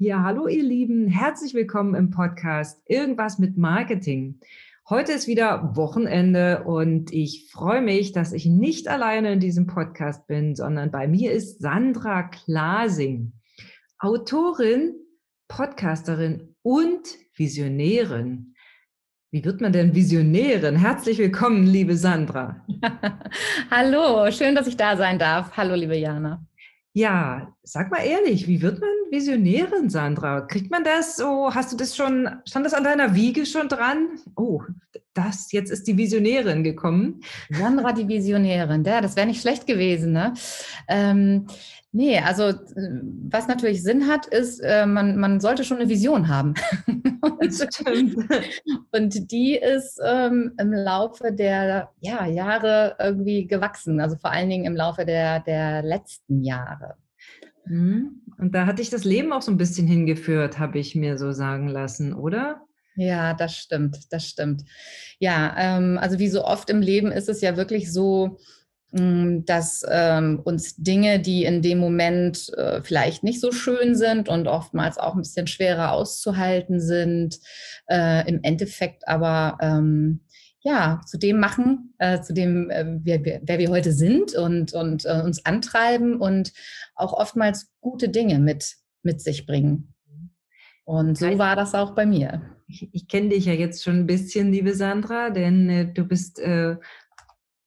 Ja, hallo ihr Lieben, herzlich willkommen im Podcast Irgendwas mit Marketing. Heute ist wieder Wochenende und ich freue mich, dass ich nicht alleine in diesem Podcast bin, sondern bei mir ist Sandra Klasing, Autorin, Podcasterin und Visionärin. Wie wird man denn Visionärin? Herzlich willkommen, liebe Sandra. Hallo, schön, dass ich da sein darf. Hallo, liebe Jana. Ja, sag mal ehrlich, wie wird man Visionärin, Sandra? Kriegt man das so? Hast du das schon, stand das an deiner Wiege schon dran? Oh, das, jetzt ist die Visionärin gekommen. Sandra, die Visionärin, ja, das wäre nicht schlecht gewesen, ne? Ähm, nee, also was natürlich Sinn hat, ist, äh, man, man sollte schon eine Vision haben. und, und die ist ähm, im Laufe der ja, Jahre irgendwie gewachsen, also vor allen Dingen im Laufe der, der letzten Jahre. Mhm. Und da hat dich das Leben auch so ein bisschen hingeführt, habe ich mir so sagen lassen, oder? Ja, das stimmt, das stimmt. Ja, ähm, also wie so oft im Leben ist es ja wirklich so, hm, dass ähm, uns Dinge, die in dem Moment äh, vielleicht nicht so schön sind und oftmals auch ein bisschen schwerer auszuhalten sind, äh, im Endeffekt aber ähm, ja, zu dem machen, äh, zu dem, äh, wer, wer, wir heute sind und, und äh, uns antreiben und auch oftmals gute Dinge mit, mit sich bringen. Und so war das auch bei mir. Ich, ich kenne dich ja jetzt schon ein bisschen, liebe Sandra, denn äh, du bist äh,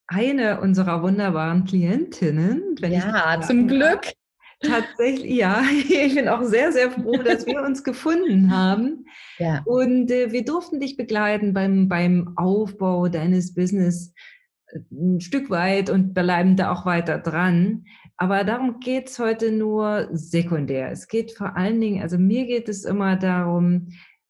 eine unserer wunderbaren Klientinnen. ja, zum Glück. Tatsächlich, ja. Ich bin auch sehr, sehr froh, dass wir uns gefunden haben. Ja. Und äh, wir durften dich begleiten beim, beim Aufbau deines Business äh, ein Stück weit und bleiben da auch weiter dran. Aber darum geht es heute nur sekundär. Es geht vor allen Dingen, also mir geht es immer darum,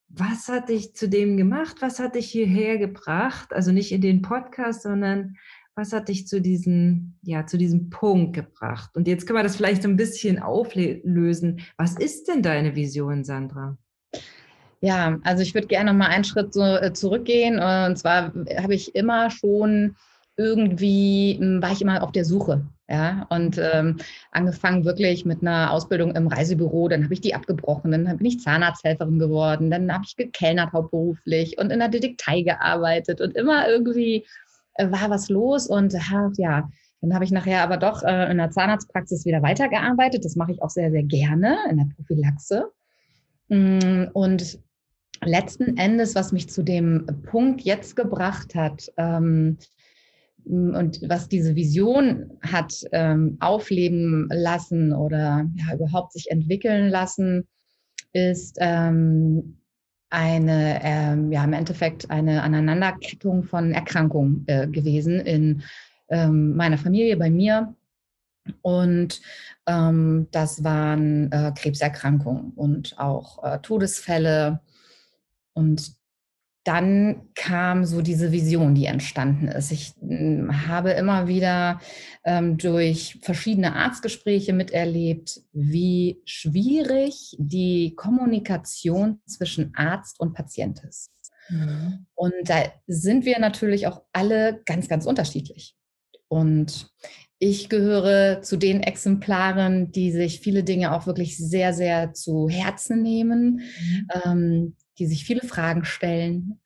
was hat dich zu dem gemacht? Was hat dich hierher gebracht? Also nicht in den Podcast, sondern was hat dich zu diesem, ja, zu diesem Punkt gebracht? Und jetzt können wir das vielleicht so ein bisschen auflösen. Was ist denn deine Vision, Sandra? Ja, also ich würde gerne noch mal einen Schritt so, äh, zurückgehen. Und zwar habe ich immer schon irgendwie, hm, war ich immer auf der Suche. Ja, und ähm, angefangen wirklich mit einer Ausbildung im Reisebüro, dann habe ich die abgebrochen, dann bin ich Zahnarzthelferin geworden, dann habe ich gekellnert hauptberuflich und in der Detektei gearbeitet und immer irgendwie äh, war was los und ja, dann habe ich nachher aber doch äh, in der Zahnarztpraxis wieder weitergearbeitet. Das mache ich auch sehr, sehr gerne in der Prophylaxe. Mm, und letzten Endes, was mich zu dem Punkt jetzt gebracht hat ähm, und was diese Vision hat ähm, aufleben lassen oder ja, überhaupt sich entwickeln lassen, ist ähm, eine, ähm, ja, im Endeffekt eine Aneinanderkettung von Erkrankungen äh, gewesen in ähm, meiner Familie, bei mir. Und ähm, das waren äh, Krebserkrankungen und auch äh, Todesfälle. Und dann kam so diese Vision, die entstanden ist. Ich hm, habe immer wieder ähm, durch verschiedene Arztgespräche miterlebt, wie schwierig die Kommunikation zwischen Arzt und Patient ist. Mhm. Und da sind wir natürlich auch alle ganz, ganz unterschiedlich. Und ich gehöre zu den Exemplaren, die sich viele Dinge auch wirklich sehr, sehr zu Herzen nehmen, mhm. ähm, die sich viele Fragen stellen.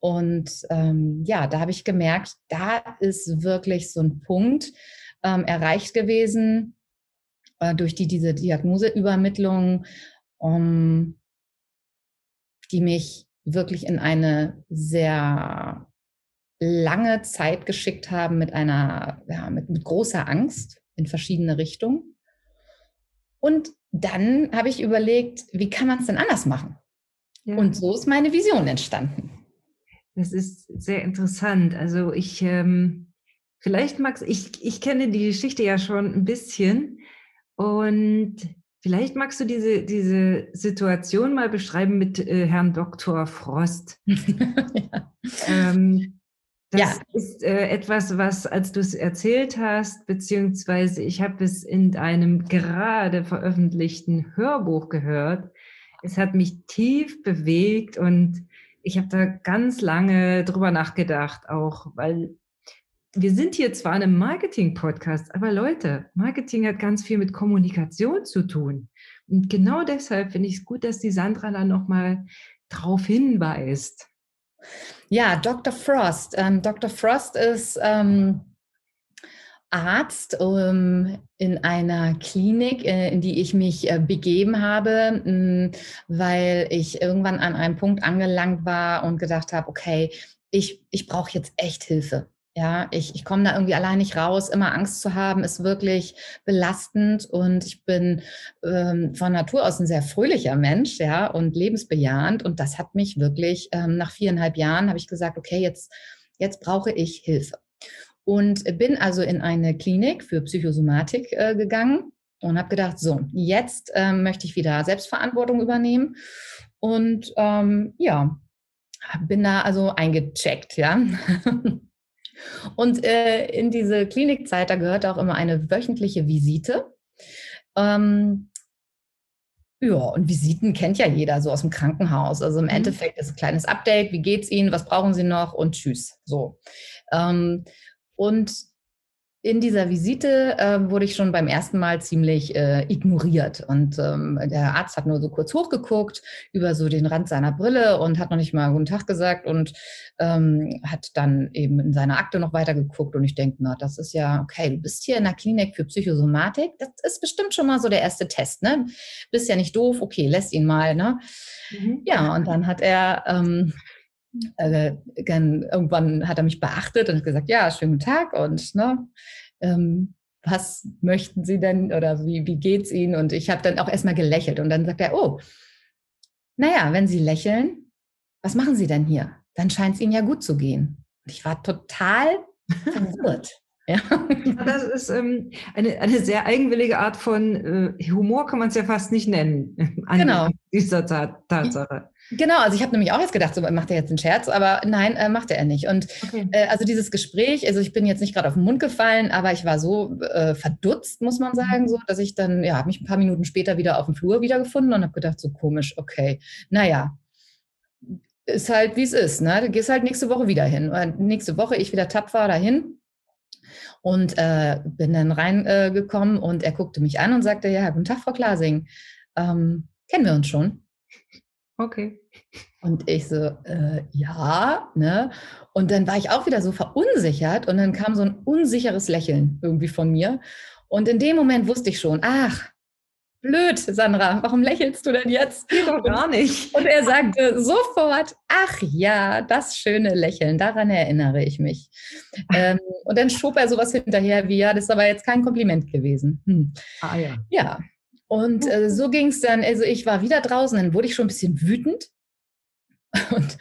Und ähm, ja, da habe ich gemerkt, da ist wirklich so ein Punkt ähm, erreicht gewesen äh, durch die, diese Diagnoseübermittlung, um, die mich wirklich in eine sehr lange Zeit geschickt haben mit einer, ja, mit, mit großer Angst in verschiedene Richtungen. Und dann habe ich überlegt, wie kann man es denn anders machen? Ja. Und so ist meine Vision entstanden. Das ist sehr interessant. Also ich, ähm, vielleicht magst ich, ich kenne die Geschichte ja schon ein bisschen und vielleicht magst du diese, diese Situation mal beschreiben mit äh, Herrn Dr. Frost. ja. Ähm, das ja. ist äh, etwas, was, als du es erzählt hast, beziehungsweise ich habe es in einem gerade veröffentlichten Hörbuch gehört, es hat mich tief bewegt und ich habe da ganz lange drüber nachgedacht, auch weil wir sind hier zwar in einem Marketing-Podcast, aber Leute, Marketing hat ganz viel mit Kommunikation zu tun. Und genau deshalb finde ich es gut, dass die Sandra dann nochmal drauf hinweist. Ja, Dr. Frost. Ähm, Dr. Frost ist ähm, Arzt ähm, in einer Klinik, äh, in die ich mich äh, begeben habe, mh, mm, weil ich irgendwann an einem Punkt angelangt war und gedacht habe, okay, ich, ich brauche jetzt echt Hilfe. Ja, ich, ich komme da irgendwie allein nicht raus. Immer Angst zu haben, ist wirklich belastend. Und ich bin ähm, von Natur aus ein sehr fröhlicher Mensch, ja, und lebensbejahend. Und das hat mich wirklich, ähm, nach viereinhalb Jahren habe ich gesagt, okay, jetzt, jetzt brauche ich Hilfe. Und bin also in eine Klinik für Psychosomatik äh, gegangen und habe gedacht, so, jetzt ähm, möchte ich wieder Selbstverantwortung übernehmen. Und ähm, ja, bin da also eingecheckt, ja. Und äh, in diese Klinikzeit, da gehört auch immer eine wöchentliche Visite. Ähm, ja, und Visiten kennt ja jeder so aus dem Krankenhaus. Also im mhm. Endeffekt ist ein kleines Update, wie geht's Ihnen, was brauchen Sie noch und tschüss. So. Ähm, und in dieser Visite äh, wurde ich schon beim ersten Mal ziemlich äh, ignoriert. Und ähm, der Arzt hat nur so kurz hochgeguckt über so den Rand seiner Brille und hat noch nicht mal Guten Tag gesagt und ähm, hat dann eben in seiner Akte noch weitergeguckt. Und ich denke, na, das ist ja, okay, du bist hier in der Klinik für Psychosomatik. Das ist bestimmt schon mal so der erste Test, ne? Bist ja nicht doof, okay, lässt ihn mal, ne? Mhm. Ja, und dann hat er. Ähm, äh, irgendwann hat er mich beachtet und gesagt, ja, schönen guten Tag und ne, ähm, was möchten Sie denn oder wie, wie es Ihnen? Und ich habe dann auch erstmal gelächelt und dann sagt er, oh, naja, wenn Sie lächeln, was machen Sie denn hier? Dann scheint es Ihnen ja gut zu gehen. Und ich war total verwirrt. Ja. Das ist ähm, eine, eine sehr eigenwillige Art von äh, Humor, kann man es ja fast nicht nennen. An genau. dieser Tatsache. Genau, also ich habe nämlich auch jetzt gedacht, so macht er jetzt einen Scherz, aber nein, äh, macht er nicht. Und okay. äh, also dieses Gespräch, also ich bin jetzt nicht gerade auf den Mund gefallen, aber ich war so äh, verdutzt, muss man sagen, mhm. so, dass ich dann, ja, habe mich ein paar Minuten später wieder auf dem Flur wiedergefunden und habe gedacht, so komisch, okay, naja, ist halt wie es ist, ne? Du gehst halt nächste Woche wieder hin. Und nächste Woche ich wieder tapfer dahin und äh, bin dann reingekommen und er guckte mich an und sagte, ja, guten Tag, Frau Klasing, ähm, kennen wir uns schon? Okay. Und ich so, äh, ja, ne? Und dann war ich auch wieder so verunsichert und dann kam so ein unsicheres Lächeln irgendwie von mir. Und in dem Moment wusste ich schon, ach, blöd, Sandra, warum lächelst du denn jetzt? Geht doch gar nicht. Und er sagte sofort, ach ja, das schöne Lächeln, daran erinnere ich mich. ähm, und dann schob er sowas hinterher wie, ja, das ist aber jetzt kein Kompliment gewesen. Hm. Ah ja. Ja, und äh, so ging es dann, also ich war wieder draußen, dann wurde ich schon ein bisschen wütend. Und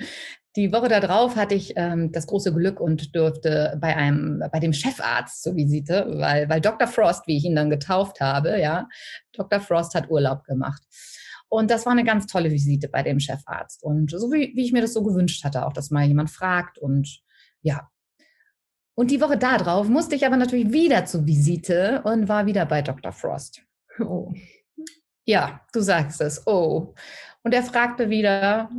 die Woche darauf hatte ich ähm, das große Glück und durfte bei einem, bei dem Chefarzt zur Visite, weil, weil Dr. Frost, wie ich ihn dann getauft habe, ja, Dr. Frost hat Urlaub gemacht. Und das war eine ganz tolle Visite bei dem Chefarzt. Und so wie, wie ich mir das so gewünscht hatte, auch, dass mal jemand fragt und ja. Und die Woche darauf musste ich aber natürlich wieder zur Visite und war wieder bei Dr. Frost. Oh. Ja, du sagst es. Oh. Und er fragte wieder,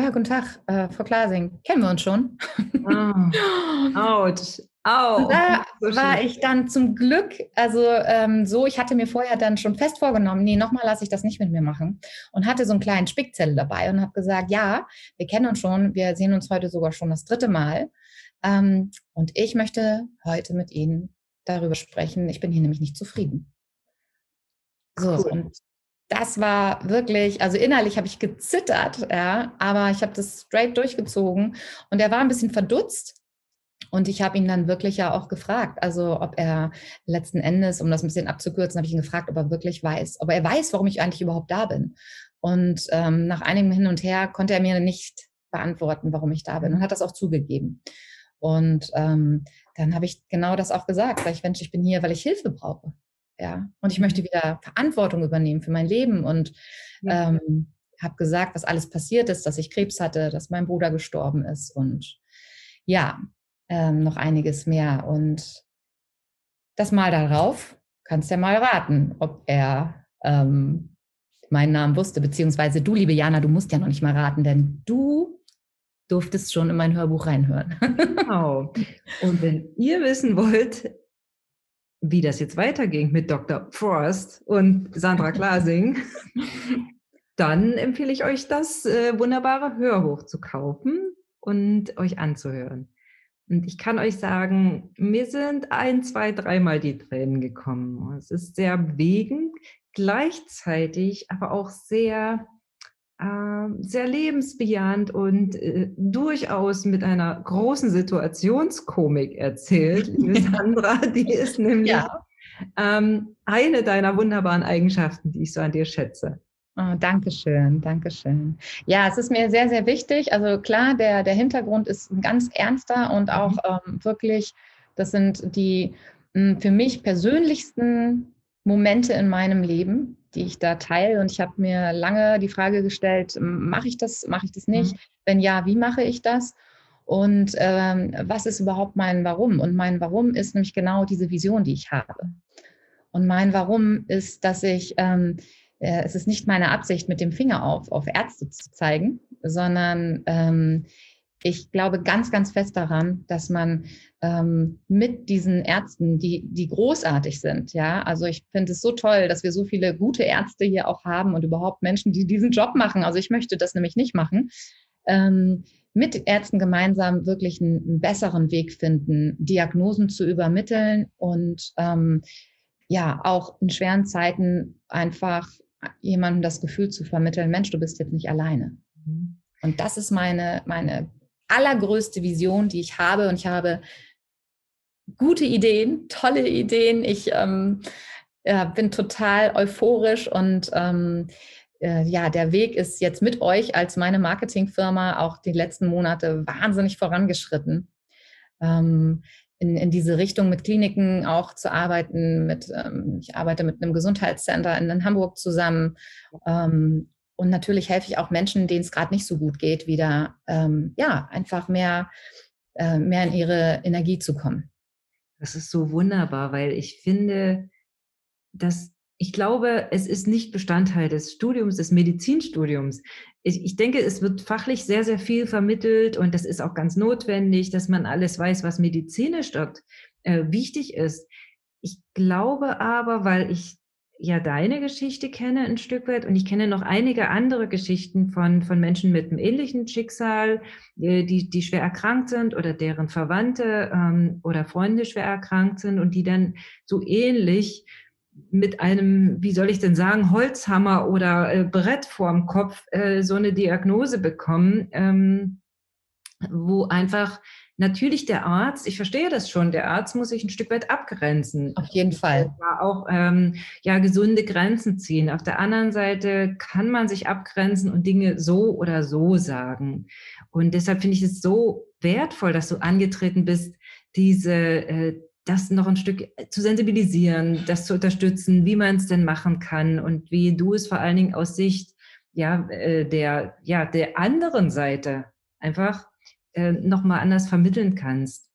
ja, guten Tag, äh, Frau Klasing, kennen wir uns schon? Oh. Autsch. Oh, da so war ich dann zum Glück, also ähm, so, ich hatte mir vorher dann schon fest vorgenommen, nee, nochmal lasse ich das nicht mit mir machen und hatte so einen kleinen Spickzettel dabei und habe gesagt, ja, wir kennen uns schon, wir sehen uns heute sogar schon das dritte Mal ähm, und ich möchte heute mit Ihnen darüber sprechen, ich bin hier nämlich nicht zufrieden. So, cool. und das war wirklich, also innerlich habe ich gezittert, ja, aber ich habe das straight durchgezogen und er war ein bisschen verdutzt. Und ich habe ihn dann wirklich ja auch gefragt, also ob er letzten Endes, um das ein bisschen abzukürzen, habe ich ihn gefragt, ob er wirklich weiß, ob er weiß, warum ich eigentlich überhaupt da bin. Und ähm, nach einigem Hin und Her konnte er mir nicht beantworten, warum ich da bin und hat das auch zugegeben. Und ähm, dann habe ich genau das auch gesagt, weil ich, Mensch, ich bin hier, weil ich Hilfe brauche. Ja, und ich möchte wieder Verantwortung übernehmen für mein Leben und ja. ähm, habe gesagt, was alles passiert ist, dass ich Krebs hatte, dass mein Bruder gestorben ist und ja, ähm, noch einiges mehr. Und das Mal darauf kannst du ja mal raten, ob er ähm, meinen Namen wusste, beziehungsweise du, liebe Jana, du musst ja noch nicht mal raten, denn du durftest schon in mein Hörbuch reinhören. Genau. Und wenn ihr wissen wollt, wie das jetzt weiterging mit Dr. Frost und Sandra Glasing, dann empfehle ich euch das äh, wunderbare Hörbuch zu kaufen und euch anzuhören. Und ich kann euch sagen, mir sind ein, zwei, dreimal die Tränen gekommen. Es ist sehr bewegend, gleichzeitig aber auch sehr, sehr lebensbejahend und äh, durchaus mit einer großen Situationskomik erzählt, liebe Sandra. Die ist nämlich ja. ähm, eine deiner wunderbaren Eigenschaften, die ich so an dir schätze. Oh, Dankeschön, Dankeschön. Ja, es ist mir sehr, sehr wichtig. Also klar, der, der Hintergrund ist ein ganz ernster und auch mhm. ähm, wirklich, das sind die mh, hm, für mich persönlichsten Momente in meinem Leben, die ich da teile. Und ich habe mir lange die Frage gestellt, mache ich das, mache ich das nicht? Mhm. Wenn ja, wie mache ich das? Und ähm, was ist überhaupt mein Warum? Und mein Warum ist nämlich genau diese Vision, die ich habe. Und mein Warum ist, dass ich ähm, äh, es ist nicht meine Absicht, mit dem Finger auf, auf Ärzte zu zeigen, sondern ähm, ich glaube ganz, ganz fest daran, dass man ähm, mit diesen Ärzten, die, die großartig sind, ja, also ich finde es so toll, dass wir so viele gute Ärzte hier auch haben und überhaupt Menschen, die diesen Job machen. Also ich möchte das nämlich nicht machen. Ähm, mit Ärzten gemeinsam wirklich einen, einen, besseren Weg finden, Diagnosen zu übermitteln und ähm, ja, auch in schweren Zeiten einfach jemandem das Gefühl zu vermitteln, Mensch, du bist jetzt nicht alleine. Mhm. Und das ist meine, meine allergrößte Vision, die ich habe. Und ich habe gute Ideen, tolle Ideen. Ich ähm, ja, bin total euphorisch und ähm, äh, ja, der Weg ist jetzt mit euch als meine Marketingfirma auch die letzten Monate wahnsinnig vorangeschritten. Ähm, in, in diese Richtung mit Kliniken auch zu arbeiten. Mit, ähm, ich arbeite mit einem Gesundheitscenter in, in Hamburg zusammen. Ähm, und natürlich helfe ich auch Menschen, denen es gerade nicht so gut geht, wieder ähm, ja einfach mehr, äh, mehr in ihre Energie zu kommen. Das ist so wunderbar, weil ich finde, dass ich glaube, es ist nicht Bestandteil des Studiums, des Medizinstudiums. Ich, ich, denke, es wird fachlich sehr, sehr viel vermittelt und das ist auch ganz notwendig, dass man alles weiß, was medizinisch dort äh, wichtig ist. Ich glaube aber, weil ich ja deine Geschichte kenne ein Stück weit und ich kenne noch einige andere Geschichten von, von Menschen mit einem ähnlichen Schicksal, äh, die, die schwer erkrankt sind oder deren Verwandte ähm, oder Freunde schwer erkrankt sind und die dann so ähnlich mit einem, wie soll ich denn sagen, Holzhammer oder äh, Brett vorm Kopf äh, so eine Diagnose bekommen, ähm, wo einfach natürlich der Arzt, ich verstehe das schon, der Arzt muss sich ein Stück weit abgrenzen. Auf jeden Fall. Ja, auch ähm, ja, gesunde Grenzen ziehen. Auf der anderen Seite kann man sich abgrenzen und Dinge so oder so sagen. Und deshalb finde ich es so wertvoll, dass du angetreten bist, diese äh, das noch ein Stück äh, zu sensibilisieren, das zu unterstützen, wie man es denn machen kann und wie du es vor allen Dingen aus Sicht ja, äh, der, ja, der anderen Seite einfach äh, nochmal anders vermitteln kannst.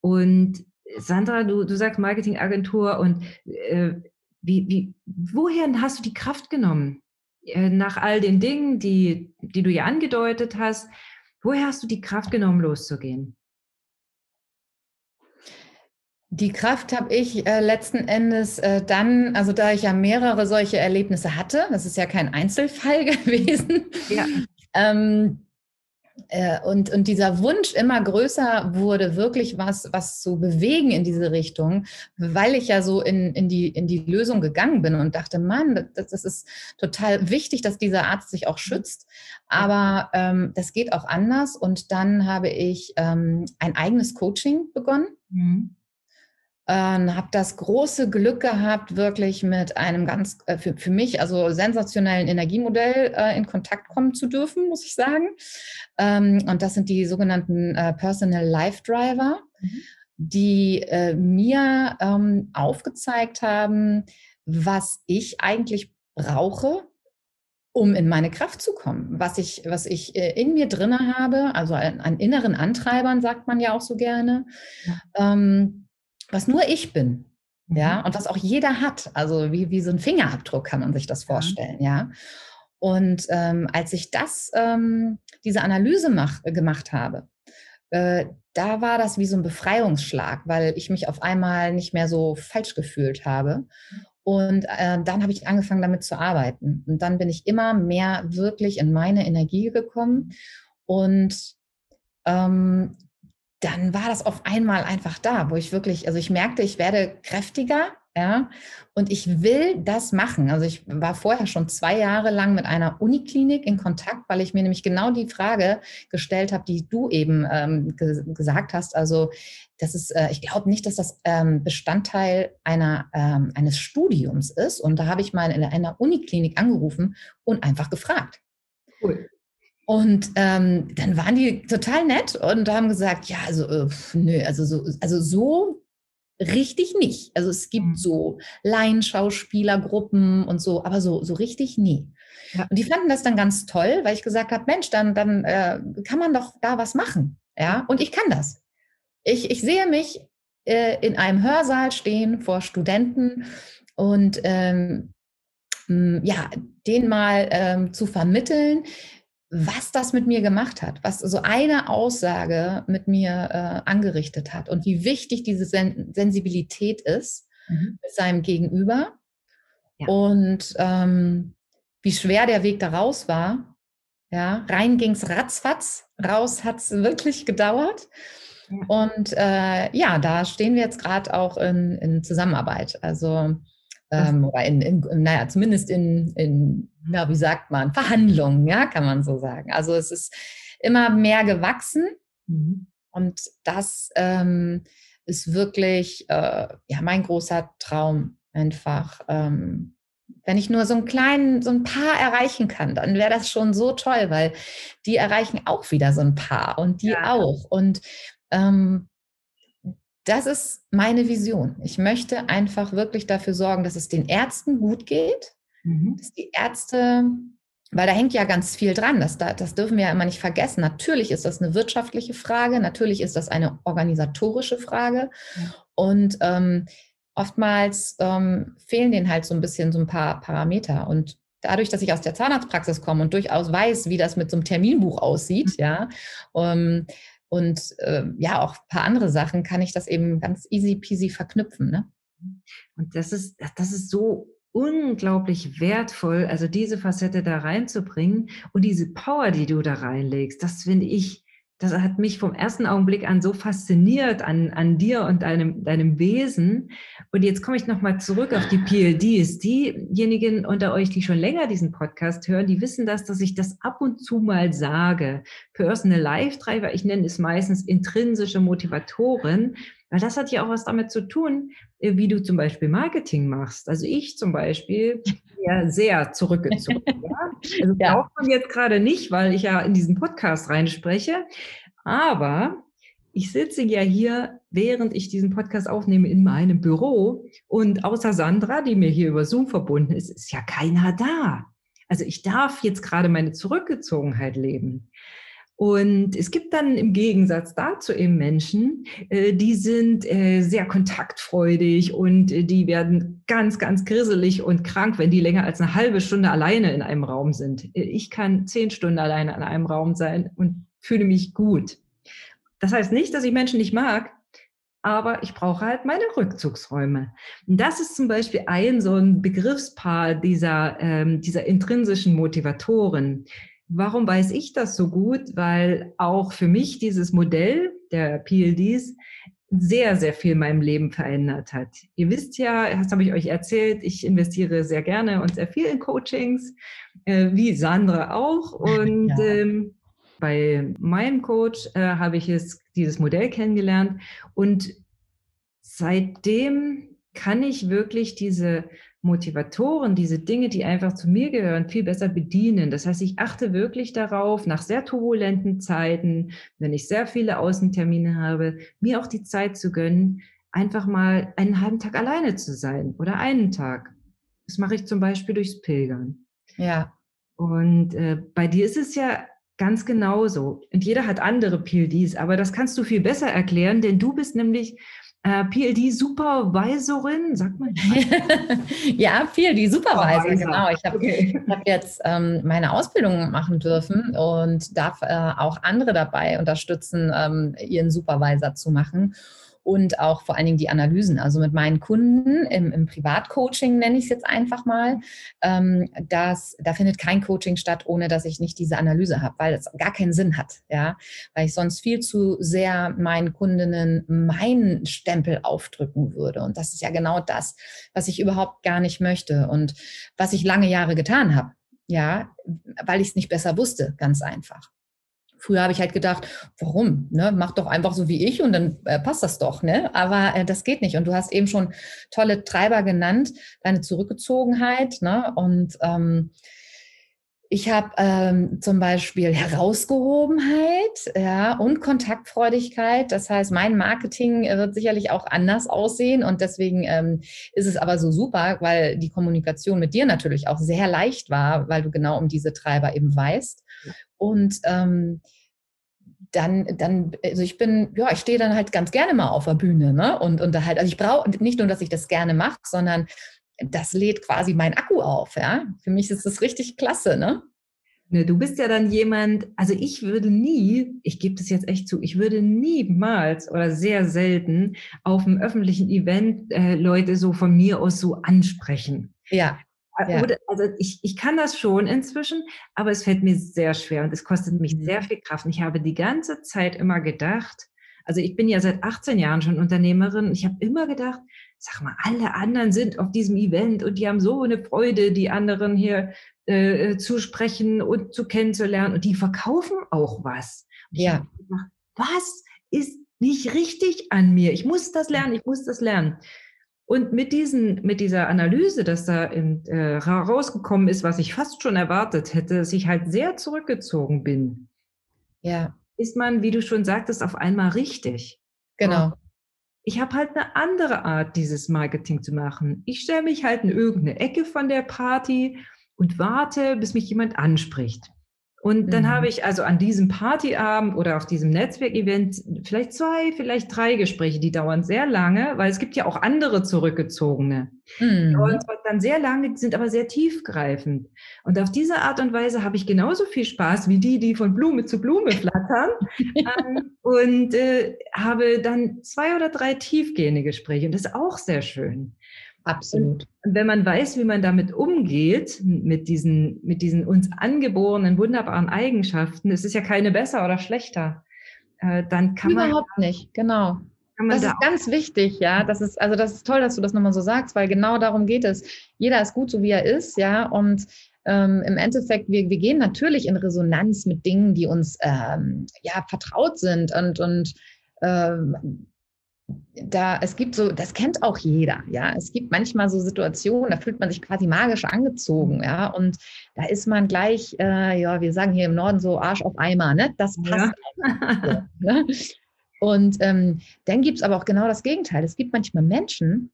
Und Sandra, du, du sagst Marketingagentur und äh, wie, wie, woher hast du die Kraft genommen? Äh, nach all den Dingen, die, die du ja angedeutet hast, woher hast du die Kraft genommen, loszugehen? Die Kraft habe ich äh, letzten Endes äh, dann, also da ich ja mehrere solche Erlebnisse hatte, das ist ja kein Einzelfall gewesen. Ja. ähm, äh, und, und dieser Wunsch immer größer wurde, wirklich was, was zu bewegen in diese Richtung, weil ich ja so in, in, die, in die Lösung gegangen bin und dachte, Mann, das, das ist total wichtig, dass dieser Arzt sich auch schützt. Aber ähm, das geht auch anders. Und dann habe ich ähm, ein eigenes Coaching begonnen. Mhm ähm, habe das große Glück gehabt, wirklich mit einem ganz, äh, für, für mich, also sensationellen Energiemodell äh, in Kontakt kommen zu dürfen, muss ich sagen. Ähm, und das sind die sogenannten äh, Personal Life Driver, mhm. die äh, mir ähm, aufgezeigt haben, was ich eigentlich brauche, um in meine Kraft zu kommen. Was ich, was ich äh, in mir drinne habe, also an, an, inneren Antreibern, sagt man ja auch so gerne. Ja. Ähm, was nur ich bin. Ja, mhm. und was auch jeder hat. Also wie, wie so ein Fingerabdruck kann man sich das vorstellen, ja. Und ähm, als ich das, ähm, diese Analyse mach, äh, gemacht habe, äh, da war das wie so ein Befreiungsschlag, weil ich mich auf einmal nicht mehr so falsch gefühlt habe. Und äh, dann habe ich angefangen, damit zu arbeiten. Und dann bin ich immer mehr wirklich in meine Energie gekommen. Und ähm, dann war das auf einmal einfach da, wo ich wirklich, also ich merkte, ich werde kräftiger, ja, und ich will das machen. Also ich war vorher schon zwei Jahre lang mit einer Uniklinik in Kontakt, weil ich mir nämlich genau die Frage gestellt habe, die du eben ähm, ge gesagt hast. Also das ist, äh, ich glaube nicht, dass das ähm, Bestandteil einer, ähm, eines Studiums ist. Und da habe ich mal in einer Uniklinik angerufen und einfach gefragt. Cool. Und ähm, dann waren die total nett und haben gesagt, ja, also äh, nö, also so, also so richtig nicht. Also es gibt mhm. so Laienschauspielergruppen und so, aber so, so richtig nie. Ja. Und die fanden das dann ganz toll, weil ich gesagt habe, Mensch, dann, dann äh, kann man doch da was machen. Ja, und ich kann das. Ich, ich sehe mich äh, in einem Hörsaal stehen vor Studenten und ähm, ja, den mal ähm, zu vermitteln, was das mit mir gemacht hat, was so eine Aussage mit mir äh, angerichtet hat und wie wichtig diese Sen Sensibilität ist mhm. mit seinem Gegenüber ja. und ähm, wie schwer der Weg da raus war. Ja, rein ging es ratzfatz, raus hat es wirklich gedauert. Ja. Und äh, ja, da stehen wir jetzt gerade auch in, in Zusammenarbeit. Also ähm, oder in, in, naja, zumindest in, in, na, wie sagt man, Verhandlungen, ja, kann man so sagen. Also es ist immer mehr gewachsen mhm. und das ähm, ist wirklich äh, ja mein großer Traum einfach. Ähm, wenn ich nur so einen kleinen, so ein paar erreichen kann, dann wäre das schon so toll, weil die erreichen auch wieder so ein paar und die ja. auch. Und ähm, das ist meine Vision. Ich möchte einfach wirklich dafür sorgen, dass es den Ärzten gut geht, mhm. dass die Ärzte, weil da hängt ja ganz viel dran, das, das dürfen wir ja immer nicht vergessen. Natürlich ist das eine wirtschaftliche Frage, natürlich ist das eine organisatorische Frage ja. und ähm, oftmals ähm, fehlen denen halt so ein bisschen so ein paar Parameter und dadurch, dass ich aus der Zahnarztpraxis komme und durchaus weiß, wie das mit so einem Terminbuch aussieht, mhm. ja, ähm, und äh, ja, auch ein paar andere Sachen kann ich das eben ganz easy peasy verknüpfen. Ne? Und das ist, das ist so unglaublich wertvoll, also diese Facette da reinzubringen und diese Power, die du da reinlegst, das finde ich das hat mich vom ersten Augenblick an so fasziniert an, an dir und deinem, deinem Wesen. Und jetzt komme ich nochmal zurück auf die PLDs. Diejenigen unter euch, die schon länger diesen Podcast hören, die wissen das, dass ich das ab und zu mal sage. Personal Life Driver, ich nenne es meistens intrinsische Motivatoren, weil das hat ja auch was damit zu tun, äh, wie du zum Beispiel Marketing machst. Also ich zum Beispiel ja sehr zurückgezogen. ja? Also ja. braucht man jetzt gerade nicht, weil ich ja in diesen Podcast reinspreche. Aber ich sitze ja hier, während ich diesen Podcast aufnehme, in meinem Büro. Und außer Sandra, die mir hier über Zoom verbunden ist, ist ja keiner da. Also ich darf jetzt gerade meine Zurückgezogenheit leben. Und es gibt dann im Gegensatz dazu eben Menschen, äh, die sind äh, sehr kontaktfreudig und äh, die werden ganz, ganz grisselig und krank, wenn die länger als eine halbe Stunde alleine in einem Raum sind. Ich kann zehn Stunden alleine in einem Raum sein und fühle mich gut. Das heißt nicht, dass ich Menschen nicht mag, aber ich brauche halt meine Rückzugsräume. Und das ist zum Beispiel ein so ein Begriffspaar dieser, ähm, dieser intrinsischen Motivatoren. Warum weiß ich das so gut? Weil auch für mich dieses Modell der PLDs sehr, sehr viel in meinem Leben verändert hat. Ihr wisst ja, das habe ich euch erzählt, ich investiere sehr gerne und sehr viel in Coachings, äh, wie Sandra auch. Und ja. ähm, bei meinem Coach äh, habe ich es, dieses Modell kennengelernt und seitdem kann ich wirklich diese Motivatoren, diese Dinge, die einfach zu mir gehören, viel besser bedienen. Das heißt, ich achte wirklich darauf, nach sehr turbulenten Zeiten, wenn ich sehr viele Außentermine habe, mir auch die Zeit zu gönnen, einfach mal einen halben Tag alleine zu sein oder einen Tag. Das mache ich zum Beispiel durchs Pilgern. Ja. Und äh, bei dir ist es ja ganz genauso. Und jeder hat andere PLDs, aber das kannst du viel besser erklären, denn du bist nämlich äh, PLD-Supervisorin, sagt man? ja, PLD-Supervisor, genau. Ich habe okay. hab jetzt ähm, meine Ausbildung machen dürfen und darf äh, auch andere dabei unterstützen, ähm, ihren Supervisor zu machen und auch vor allen Dingen die Analysen. Also mit meinen Kunden im, im Privatcoaching nenne ich es jetzt einfach mal. Ähm, das, da findet kein Coaching statt, ohne dass ich nicht diese Analyse habe, weil es gar keinen Sinn hat. Ja? Weil ich sonst viel zu sehr meinen Kundinnen meinen Stempel aufdrücken würde. Und das ist ja genau das, was ich überhaupt gar nicht möchte und was ich lange Jahre getan habe. Ja, weil ich es nicht besser wusste, ganz einfach. Früher habe ich halt gedacht, warum? Ne? Mach doch einfach so wie ich und dann äh, passt das doch. Ne? Aber äh, das geht nicht. Und du hast eben schon tolle Treiber genannt, deine Zurückgezogenheit. Ne? Und ähm, ich habe ähm, zum Beispiel Herausgehobenheit ja, und Kontaktfreudigkeit. Das heißt, mein Marketing wird sicherlich auch anders aussehen. Und deswegen ähm, ist es aber so super, weil die Kommunikation mit dir natürlich auch sehr leicht war, weil du genau um diese Treiber eben weißt. Und ähm, dann, dann, also ich bin, ja, ich stehe dann halt ganz gerne mal auf der Bühne, ne? Und, und da halt, also ich brauche nicht nur, dass ich das gerne mache, sondern das lädt quasi mein Akku auf, ja. Für mich ist das richtig klasse, ne? Ne, du bist ja dann jemand, also ich würde nie, ich gebe das jetzt echt zu, ich würde niemals oder sehr selten auf einem öffentlichen Event äh, Leute so von mir aus so ansprechen. Ja. Ja. Oder, also ich, ich kann das schon inzwischen, aber es fällt mir sehr schwer und es kostet mich mhm. sehr viel Kraft. Und ich habe die ganze Zeit immer gedacht, also ich bin ja seit 18 Jahren schon Unternehmerin. Ich habe immer gedacht, sag mal, alle anderen sind auf diesem Event und die haben so eine Freude, die anderen hier äh, zu sprechen und zu kennenzulernen und die verkaufen auch was. Und ja. Gedacht, was ist nicht richtig an mir? Ich muss das lernen, ich muss das lernen. Und mit, diesen, mit dieser Analyse, dass da in, äh, rausgekommen ist, was ich fast schon erwartet hätte, dass ich halt sehr zurückgezogen bin, ja. ist man, wie du schon sagtest, auf einmal richtig. Genau. ich habe halt eine andere Art, dieses Marketing zu machen. Ich stelle mich halt in irgendeine Ecke von der Party und warte, bis mich jemand anspricht. Und dann mhm. habe ich also an diesem Partyabend oder auf diesem Netzwerkevent vielleicht zwei, vielleicht drei Gespräche, die dauern sehr lange, weil es gibt ja auch andere Zurückgezogene. Mhm. Dauern dann sehr lange, die sind aber sehr tiefgreifend. Und auf diese Art und Weise habe ich genauso viel Spaß wie die, die von Blume zu Blume flattern. ähm, und äh, habe dann zwei oder drei tiefgehende Gespräche. Und das ist auch sehr schön. Absolut. Und wenn man weiß, wie man damit umgeht, mit diesen, mit diesen uns angeborenen wunderbaren Eigenschaften, es ist ja keine besser oder schlechter, äh, dann kann Überhaupt man. Überhaupt nicht, genau. das da ist ganz wichtig, ja. Das ist, also das ist toll, dass du das nochmal so sagst, weil genau darum geht es. Jeder ist gut, so wie er ist, ja. Und ähm, im Endeffekt, wir, wir gehen natürlich in Resonanz mit Dingen, die uns ähm, ja vertraut sind und, und ähm, da, es gibt so, das kennt auch jeder, ja. Es gibt manchmal so Situationen, da fühlt man sich quasi magisch angezogen, ja. Und da ist man gleich, äh, ja, wir sagen hier im Norden so Arsch auf Eimer, ne? Das passt ja. so, ne? Und ähm, dann gibt es aber auch genau das Gegenteil. Es gibt manchmal Menschen,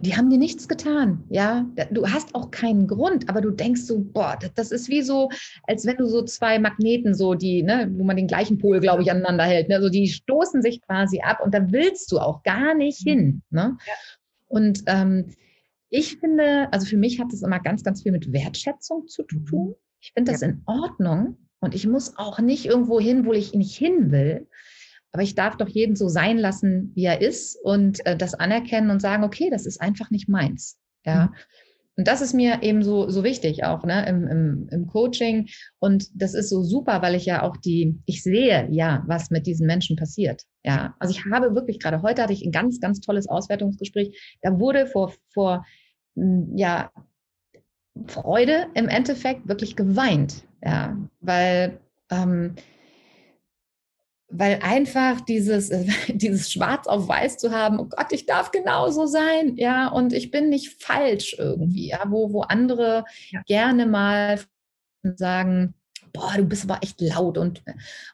die haben dir nichts getan, ja. Du hast auch keinen Grund, aber du denkst so, boah, das ist wie so, als wenn du so zwei Magneten so, die, ne, wo man den gleichen Pol, glaube ich, aneinander hält. Ne? Also die stoßen sich quasi ab und da willst du auch gar nicht hin. Ne? Ja. Und ähm, ich finde, also für mich hat es immer ganz, ganz viel mit Wertschätzung zu mhm. tun. Ich finde das ja. in Ordnung und ich muss auch nicht irgendwo hin, wo ich nicht hin will. Aber ich darf doch jeden so sein lassen, wie er ist und äh, das anerkennen und sagen, okay, das ist einfach nicht meins. Ja. Mhm. Und das ist mir eben so, so wichtig auch ne, im, im, im Coaching. Und das ist so super, weil ich ja auch die, ich sehe ja, was mit diesen Menschen passiert. Ja, also ich habe wirklich gerade heute hatte ich ein ganz, ganz tolles Auswertungsgespräch. Da wurde vor, vor, hm, ja, Freude im Endeffekt wirklich geweint. Ja, weil, ähm, weil einfach dieses, dieses Schwarz auf Weiß zu haben, oh Gott, ich darf genauso sein, ja, und ich bin nicht falsch irgendwie, ja, wo, wo andere ja. gerne mal sagen, boah, du bist aber echt laut und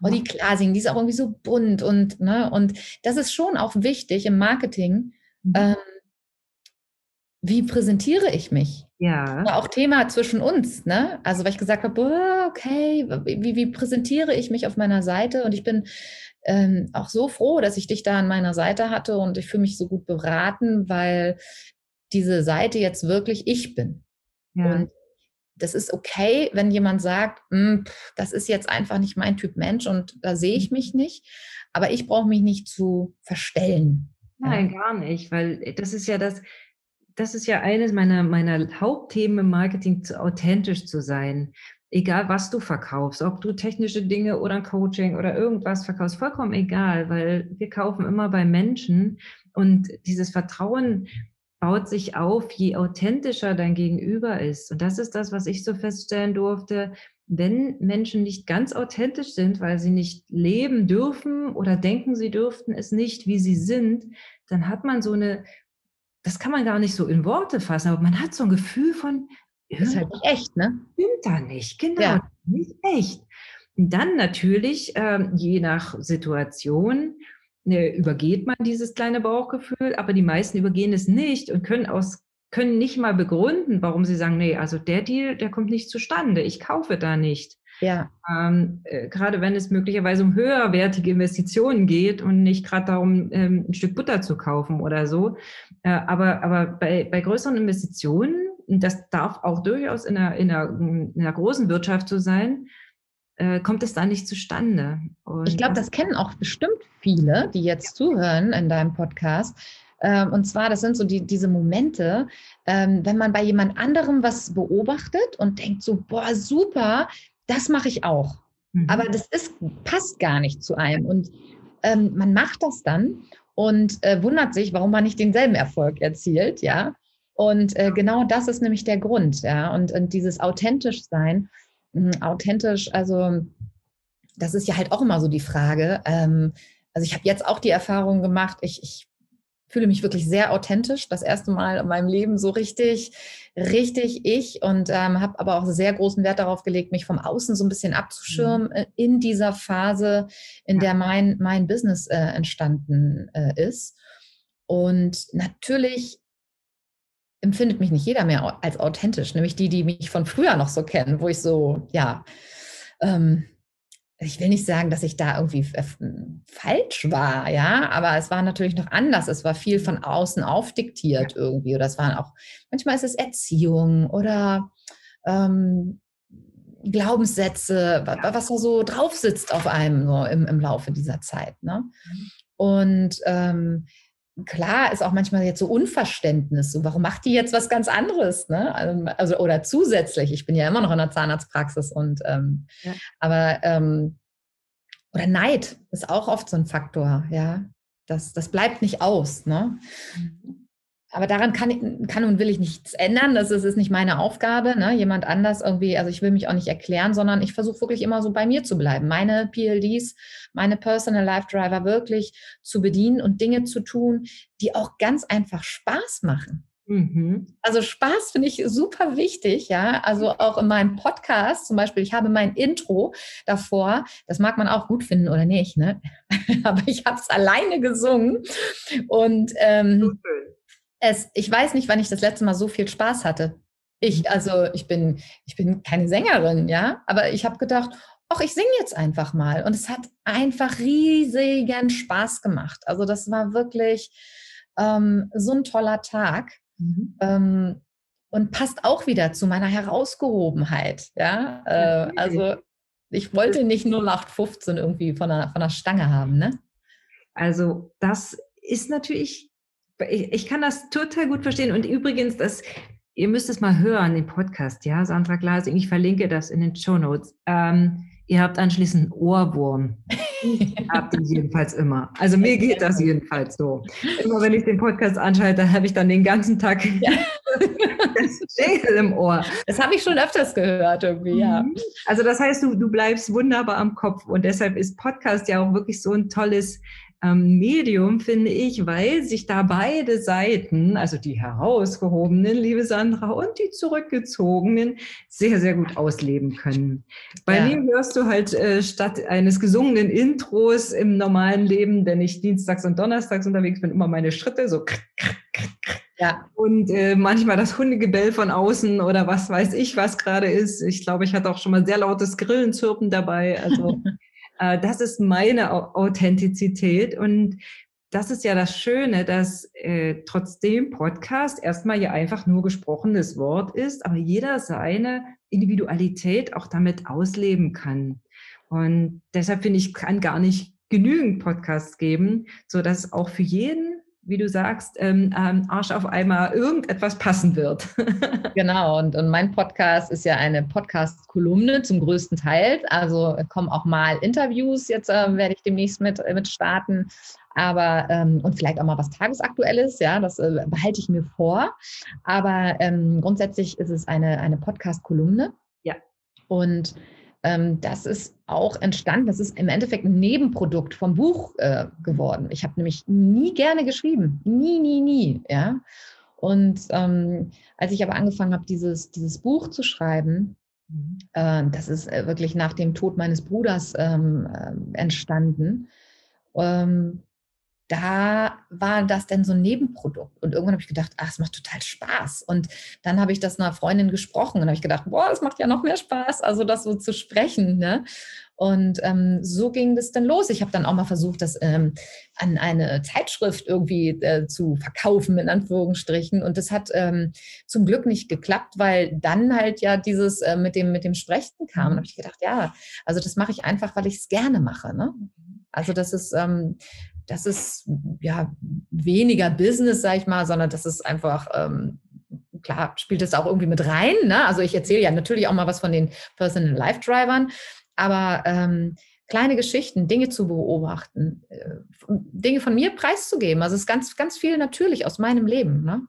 oh, die Klasing, die ist auch irgendwie so bunt und, ne, und das ist schon auch wichtig im Marketing. Mhm. Ähm, wie präsentiere ich mich? Ja. War auch Thema zwischen uns, ne? Also, weil ich gesagt habe, okay, wie, wie präsentiere ich mich auf meiner Seite? Und ich bin ähm, auch so froh, dass ich dich da an meiner Seite hatte und ich fühle mich so gut beraten, weil diese Seite jetzt wirklich ich bin. Ja. Und das ist okay, wenn jemand sagt, hm, das ist jetzt einfach nicht mein Typ Mensch und da sehe ich mich mhm. nicht. Aber ich brauche mich nicht zu verstellen. Nein, ja. gar nicht, weil das ist ja das, das ist ja eines meiner, meiner Hauptthemen im Marketing, zu authentisch zu sein. Egal, was du verkaufst, ob du technische Dinge oder ein Coaching oder irgendwas verkaufst, vollkommen egal, weil wir kaufen immer bei Menschen und dieses Vertrauen baut sich auf, je authentischer dein Gegenüber ist. Und das ist das, was ich so feststellen durfte. Wenn Menschen nicht ganz authentisch sind, weil sie nicht leben dürfen oder denken, sie dürften es nicht, wie sie sind, dann hat man so eine, das kann man gar nicht so in Worte fassen, aber man hat so ein Gefühl von, das ist halt nicht echt, ne? Stimmt da nicht, genau, ja. nicht echt. Und dann natürlich, äh, je nach Situation, ne, übergeht man dieses kleine Bauchgefühl, aber die meisten übergehen es nicht und können aus können nicht mal begründen, warum sie sagen, nee, also der Deal, der kommt nicht zustande, ich kaufe da nicht. Ja. Ähm, äh, gerade wenn es möglicherweise um höherwertige Investitionen geht und nicht gerade darum, ähm, ein Stück Butter zu kaufen oder so. Äh, aber aber bei, bei größeren Investitionen, das darf auch durchaus in einer, in einer, in einer großen Wirtschaft so sein, äh, kommt es da nicht zustande. Und ich glaube, das kennen auch bestimmt viele, die jetzt ja. zuhören in deinem Podcast. Ähm, und zwar, das sind so die, diese Momente, ähm, wenn man bei jemand anderem was beobachtet und denkt so, boah, super, das mache ich auch. Mhm. Aber das ist, passt gar nicht zu einem. Und ähm, man macht das dann und äh, wundert sich, warum man nicht denselben Erfolg erzielt, ja. Und äh, genau das ist nämlich der Grund, ja. Und, und dieses authentisch sein, hm, authentisch, also das ist ja halt auch immer so die Frage. Ähm, also ich habe jetzt auch die Erfahrung gemacht, ich, ich fühle mich wirklich sehr authentisch. Das erste Mal in meinem Leben so richtig, richtig ich und ähm, habe aber auch sehr großen Wert darauf gelegt, mich vom Außen so ein bisschen abzuschirmen mhm. in dieser Phase, in der mein, mein Business äh, entstanden äh, ist. Und natürlich empfindet mich nicht jeder mehr als authentisch, nämlich die, die mich von früher noch so kennen, wo ich so, ja, ähm, ich will nicht sagen, dass ich da irgendwie falsch war, ja, aber es war natürlich noch anders. Es war viel von außen aufdiktiert ja. irgendwie. Oder es waren auch, manchmal ist es Erziehung oder ähm, Glaubenssätze, was da so drauf sitzt auf einem so im, im Laufe dieser Zeit. Ne? Mhm. Und ähm, klar ist auch manchmal jetzt so Unverständnis, so warum macht die jetzt was ganz anderes, ne? Ähm, also oder zusätzlich. Ich bin ja immer noch in der Zahnarztpraxis und ähm, ja. aber ähm, oder Neid ist auch oft so ein Faktor, ja. Das, das bleibt nicht aus, ne? Mhm. Aber daran kann, kann und will ich nichts ändern. Das ist, ist nicht meine Aufgabe, ne? jemand anders irgendwie, also ich will mich auch nicht erklären, sondern ich versuche wirklich immer so bei mir zu bleiben. Meine PLDs, meine Personal Life Driver wirklich zu bedienen und Dinge zu tun, die auch ganz einfach Spaß machen. Mhm. Also Spaß finde ich super wichtig, ja. Also auch in meinem Podcast zum Beispiel, ich habe mein Intro davor, das mag man auch gut finden oder nicht, ne? Aber ich habe es alleine gesungen und ähm, so es, ich weiß nicht, wann ich das letzte Mal so viel Spaß hatte. Ich, mhm. also ich bin, ich bin keine Sängerin, ja, aber ich habe gedacht, ach, ich singe jetzt einfach mal. Und es hat einfach riesigen Spaß gemacht. Also das war wirklich ähm, so ein toller Tag. Mhm. Ähm, und passt auch wieder zu meiner Herausgehobenheit. Ja, äh, also ich wollte nicht 0815 irgendwie von der, von der Stange haben. Ne? Also das ist natürlich ich, ich kann das total gut verstehen. Und übrigens, das, ihr müsst es mal hören, den Podcast, ja, Sandra Glasing, ich verlinke das in den Show Notes. Ähm, ihr habt anschließend einen Ohrwurm. habt ihr jedenfalls immer. Also mir geht das jedenfalls so. Immer wenn ich den Podcast anschalte, habe ich dann den ganzen Tag ja. das Jingle im Ohr. Das habe ich schon öfters gehört irgendwie, ja. Mhm. Also das heißt, du, du bleibst wunderbar am Kopf und deshalb ist Podcast ja auch wirklich so ein tolles ähm, Medium, finde ich, weil sich da beide Seiten, also die herausgehobenen, liebe Sandra, und die zurückgezogenen, sehr, sehr gut ausleben können. Bei ja. mir hörst du halt äh, statt eines gesungenen Intros im normalen Leben, wenn ich dienstags und donnerstags unterwegs bin, immer meine Schritte so. Ja. Und äh, manchmal das Hundegebell von außen oder was weiß ich, was gerade ist. Ich glaube, ich hatte auch schon mal sehr lautes Grillenzirpen dabei. Also Äh, das ist meine Authentizität und das ist ja das Schöne, dass äh, trotzdem Podcast erstmal ja einfach nur gesprochenes Wort ist, aber jeder seine Individualität auch damit ausleben kann. Und deshalb finde ich, kann gar nicht genügend Podcasts geben, so dass auch für jeden wie du sagst, ähm, ähm, Arsch auf einmal irgendetwas passen wird. genau, und, und mein Podcast ist ja eine Podcast-Kolumne zum größten Teil. Also kommen auch mal Interviews, jetzt äh, werde ich demnächst mit, äh, mit starten. Aber ähm, und vielleicht auch mal was Tagesaktuelles, ja, das äh, behalte ich mir vor. Aber ähm, grundsätzlich ist es eine, eine Podcast-Kolumne. Ja. Und das ist auch entstanden. Das ist im Endeffekt ein Nebenprodukt vom Buch äh, geworden. Ich habe nämlich nie gerne geschrieben. Nie, nie, nie. Ja. Und ähm, als ich aber angefangen habe, dieses, dieses Buch zu schreiben, mhm. äh, das ist äh, wirklich nach dem Tod meines Bruders ähm, äh, entstanden. Ähm, da war das dann so ein Nebenprodukt. Und irgendwann habe ich gedacht, ach, es macht total Spaß. Und dann habe ich das einer Freundin gesprochen und habe ich gedacht, boah, es macht ja noch mehr Spaß, also das so zu sprechen. Ne? Und ähm, so ging das dann los. Ich habe dann auch mal versucht, das ähm, an eine Zeitschrift irgendwie äh, zu verkaufen, in Anführungsstrichen. Und das hat ähm, zum Glück nicht geklappt, weil dann halt ja dieses äh, mit, dem, mit dem Sprechen kam. Und mhm. habe ich gedacht, ja, also das mache ich einfach, weil ich es gerne mache. Ne? Also das ist, ähm, das ist ja weniger Business, sag ich mal, sondern das ist einfach, ähm, klar, spielt es auch irgendwie mit rein. Ne? Also ich erzähle ja natürlich auch mal was von den Personal Life Drivern, aber ähm, kleine Geschichten, Dinge zu beobachten, äh, Dinge von mir preiszugeben. Also es ist ganz, ganz viel natürlich aus meinem Leben. Ne?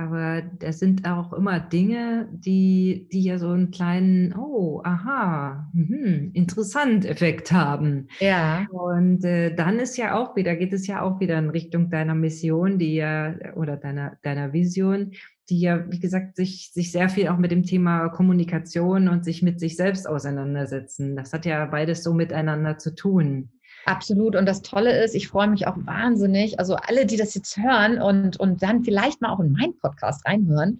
Aber das sind auch immer Dinge, die, die ja so einen kleinen, oh, aha, mh, interessant Effekt haben. Ja. Und äh, dann ist ja auch wieder, geht es ja auch wieder in Richtung deiner Mission, die ja, oder deiner, deiner Vision, die ja, wie gesagt, sich, sich sehr viel auch mit dem Thema Kommunikation und sich mit sich selbst auseinandersetzen. Das hat ja beides so miteinander zu tun. Absolut. Und das Tolle ist, ich freue mich auch wahnsinnig. Also alle, die das jetzt hören und, und dann vielleicht mal auch in meinen Podcast reinhören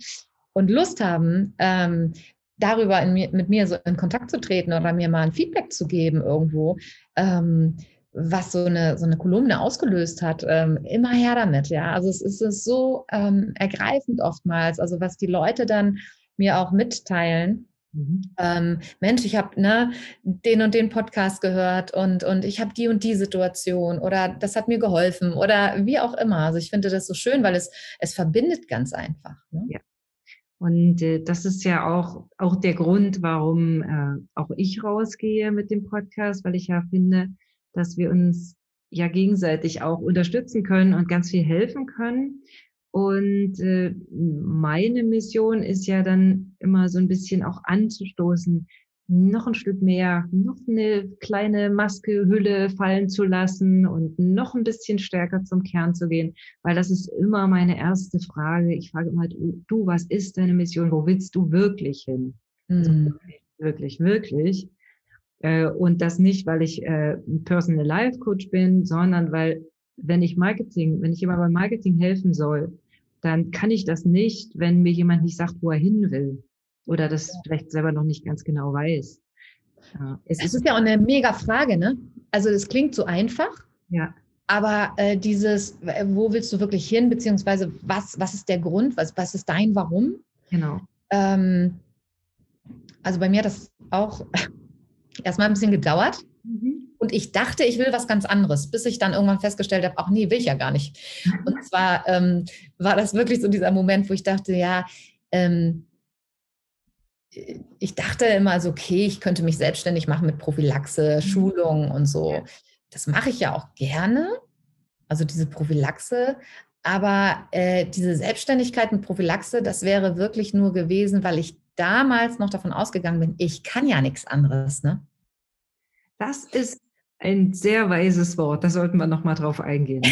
und Lust haben, ähm, darüber mir, mit mir so in Kontakt zu treten oder mir mal ein Feedback zu geben irgendwo, ähm, was so eine, so eine Kolumne ausgelöst hat, ähm, immer her damit. Ja, also es ist, es ist so ähm, ergreifend oftmals, also was die Leute dann mir auch mitteilen Mhm. Ähm, Mensch, ich habe ne, den und den Podcast gehört und, und ich habe die und die Situation oder das hat mir geholfen oder wie auch immer. Also ich finde das so schön, weil es, es verbindet ganz einfach. Ne? Ja. Und äh, das ist ja auch, auch der Grund, warum äh, auch ich rausgehe mit dem Podcast, weil ich ja finde, dass wir uns ja gegenseitig auch unterstützen können und ganz viel helfen können. Und äh, meine Mission ist ja dann immer so ein bisschen auch anzustoßen, noch ein Stück mehr, noch eine kleine Maske, Hülle fallen zu lassen und noch ein bisschen stärker zum Kern zu gehen, weil das ist immer meine erste Frage. Ich frage immer, du, was ist deine Mission? Wo willst du wirklich hin? Also mhm. Also wirklich, wirklich, wirklich. Äh, und das nicht, weil ich äh, ein Personal Life Coach bin, sondern weil wenn ich Marketing, wenn ich jemand beim Marketing helfen soll, dann kann ich das nicht, wenn mir jemand nicht sagt, wo er hin will oder das vielleicht selber noch nicht ganz genau weiß. Ja. Es ist ja auch eine mega Frage, ne? Also es klingt so einfach. Ja. Aber äh, dieses, wo willst du wirklich hin, beziehungsweise was, was ist der Grund, was, was ist dein Warum? Genau. Ähm, also bei mir hat das auch erstmal ein bisschen gedauert. Mhm. Und ich dachte, ich will was ganz anderes, bis ich dann irgendwann festgestellt habe, ach nee, will ich ja gar nicht. Und zwar ähm, war das wirklich so dieser Moment, wo ich dachte, ja, ähm, ich dachte immer so, okay, ich könnte mich selbstständig machen mit Prophylaxe, mhm. Schulung und so. Das mache ich ja auch gerne, also diese Prophylaxe. Aber äh, diese Selbstständigkeit mit Prophylaxe, das wäre wirklich nur gewesen, weil ich damals noch davon ausgegangen bin, ich kann ja nichts anderes. Ne? Das ist ein sehr weises Wort. Da sollten wir noch mal drauf eingehen.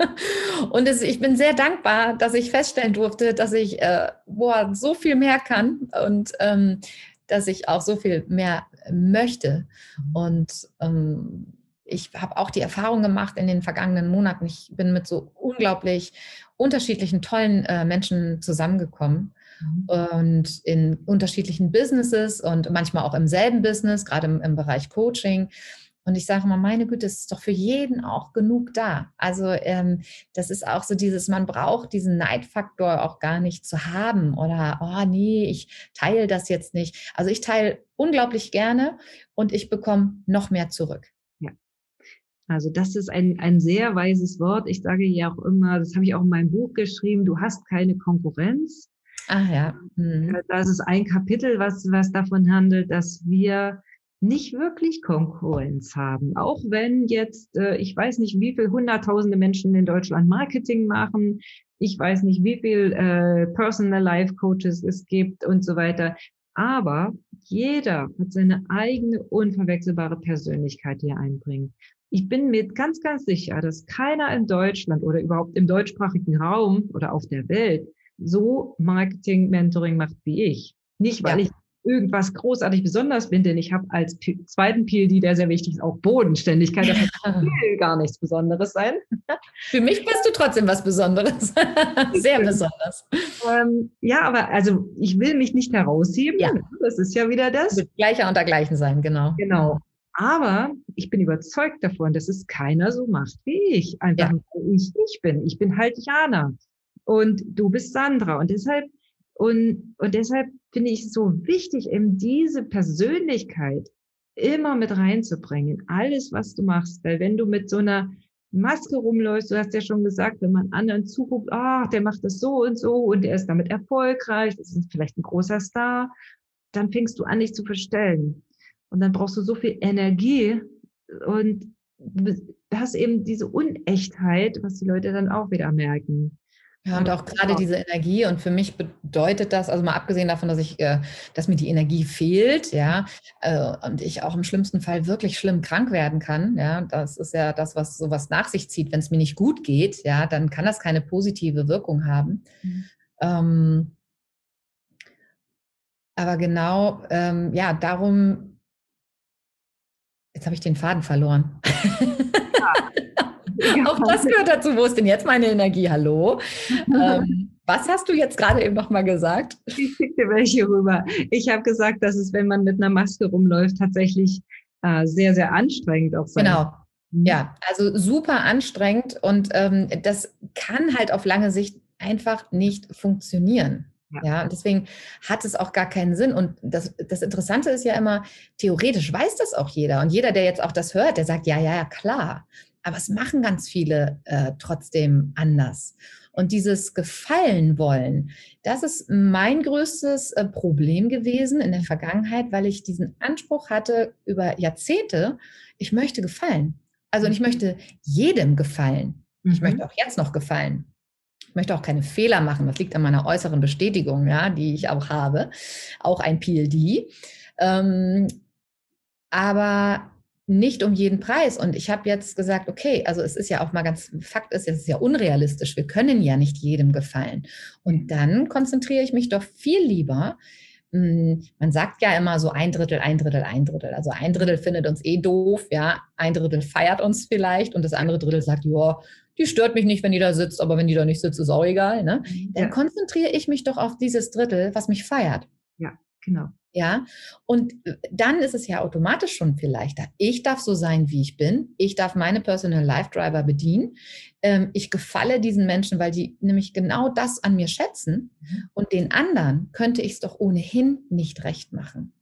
und es, ich bin sehr dankbar, dass ich feststellen durfte, dass ich äh, boah, so viel mehr kann und ähm, dass ich auch so viel mehr möchte. Und ähm, ich habe auch die Erfahrung gemacht in den vergangenen Monaten. Ich bin mit so unglaublich unterschiedlichen, tollen äh, Menschen zusammengekommen mhm. und in unterschiedlichen Businesses und manchmal auch im selben Business, gerade im, im Bereich Coaching. Und ich sage mal, meine Güte, es ist doch für jeden auch genug da. Also ähm, das ist auch so dieses, man braucht diesen Neidfaktor auch gar nicht zu haben oder, oh nee, ich teile das jetzt nicht. Also ich teile unglaublich gerne und ich bekomme noch mehr zurück. Ja. Also das ist ein, ein sehr weises Wort. Ich sage ja auch immer, das habe ich auch in meinem Buch geschrieben, du hast keine Konkurrenz. Ah ja. Mhm. Das ist ein Kapitel, was, was davon handelt, dass wir nicht wirklich Konkurrenz haben. Auch wenn jetzt, äh, ich weiß nicht, wie viel hunderttausende Menschen in Deutschland Marketing machen, ich weiß nicht, wie viel äh, Personal Life Coaches es gibt und so weiter. Aber jeder hat seine eigene unverwechselbare Persönlichkeit hier einbringen. Ich bin mir ganz, ganz sicher, dass keiner in Deutschland oder überhaupt im deutschsprachigen Raum oder auf der Welt so Marketing-Mentoring macht wie ich. Nicht, weil ja. ich irgendwas großartig besonders bin, denn ich habe als P zweiten PLD, der sehr wichtig ist, auch Bodenständigkeit. Das will gar nichts Besonderes sein. Für mich bist du trotzdem was Besonderes. sehr besonders. Ähm, ja, aber also ich will mich nicht herausheben. Ja. Das ist ja wieder das. Mit gleicher unter gleichen sein, genau. Genau. Aber ich bin überzeugt davon, dass es keiner so macht wie ich. Einfach, ja. weil ich ich bin. Ich bin halt Jana. Und du bist Sandra. Und deshalb und, und deshalb finde ich es so wichtig, eben diese Persönlichkeit immer mit reinzubringen, alles, was du machst. Weil wenn du mit so einer Maske rumläufst, du hast ja schon gesagt, wenn man anderen zuguckt, ach, der macht das so und so und der ist damit erfolgreich, das ist vielleicht ein großer Star, dann fängst du an, dich zu verstellen. Und dann brauchst du so viel Energie und hast eben diese Unechtheit, was die Leute dann auch wieder merken. Ja, und auch gerade diese Energie. Und für mich bedeutet das, also mal abgesehen davon, dass ich, äh, dass mir die Energie fehlt, ja, äh, und ich auch im schlimmsten Fall wirklich schlimm krank werden kann, ja, das ist ja das, was sowas nach sich zieht. Wenn es mir nicht gut geht, ja, dann kann das keine positive Wirkung haben. Mhm. Ähm, aber genau, ähm, ja, darum, jetzt habe ich den Faden verloren. Ja. Auch das gehört dazu. Wo ist denn jetzt meine Energie? Hallo? Ähm, was hast du jetzt gerade eben nochmal gesagt? Ich schicke welche rüber. Ich habe gesagt, dass es, wenn man mit einer Maske rumläuft, tatsächlich äh, sehr, sehr anstrengend auch sein Genau. Mhm. Ja, also super anstrengend und ähm, das kann halt auf lange Sicht einfach nicht funktionieren. Ja. ja, deswegen hat es auch gar keinen Sinn. Und das, das Interessante ist ja immer, theoretisch weiß das auch jeder. Und jeder, der jetzt auch das hört, der sagt, ja, ja, ja, klar. Aber es machen ganz viele äh, trotzdem anders. Und dieses Gefallen wollen, das ist mein größtes äh, Problem gewesen in der Vergangenheit, weil ich diesen Anspruch hatte über Jahrzehnte, ich möchte gefallen. Also ich mhm. möchte jedem gefallen. Ich mhm. möchte auch jetzt noch gefallen. Ich möchte auch keine Fehler machen. Das liegt an meiner äußeren Bestätigung, ja, die ich auch habe. Auch ein PLD. Ähm, aber nicht um jeden Preis. Und ich habe jetzt gesagt, okay, also es ist ja auch mal ganz, Fakt ist, es ist ja unrealistisch. Wir können ja nicht jedem gefallen. Und dann konzentriere ich mich doch viel lieber. Hm, man sagt ja immer so ein Drittel, ein Drittel, ein Drittel. Also ein Drittel findet uns eh doof, ja. Ein Drittel feiert uns vielleicht und das andere Drittel sagt, ja, die stört mich nicht, wenn die da sitzt, aber wenn die da nicht sitzt, ist auch egal. Ne? Dann ja. konzentriere ich mich doch auf dieses Drittel, was mich feiert. Ja, genau. Ja, und äh, dann ist es ja automatisch schon viel leichter. Ich darf so sein, wie ich bin. Ich darf meine Personal Life Driver bedienen. Ähm, ich gefalle diesen Menschen, weil die nämlich genau das an mir schätzen. Mhm. Und den anderen könnte ich es doch ohnehin nicht recht machen.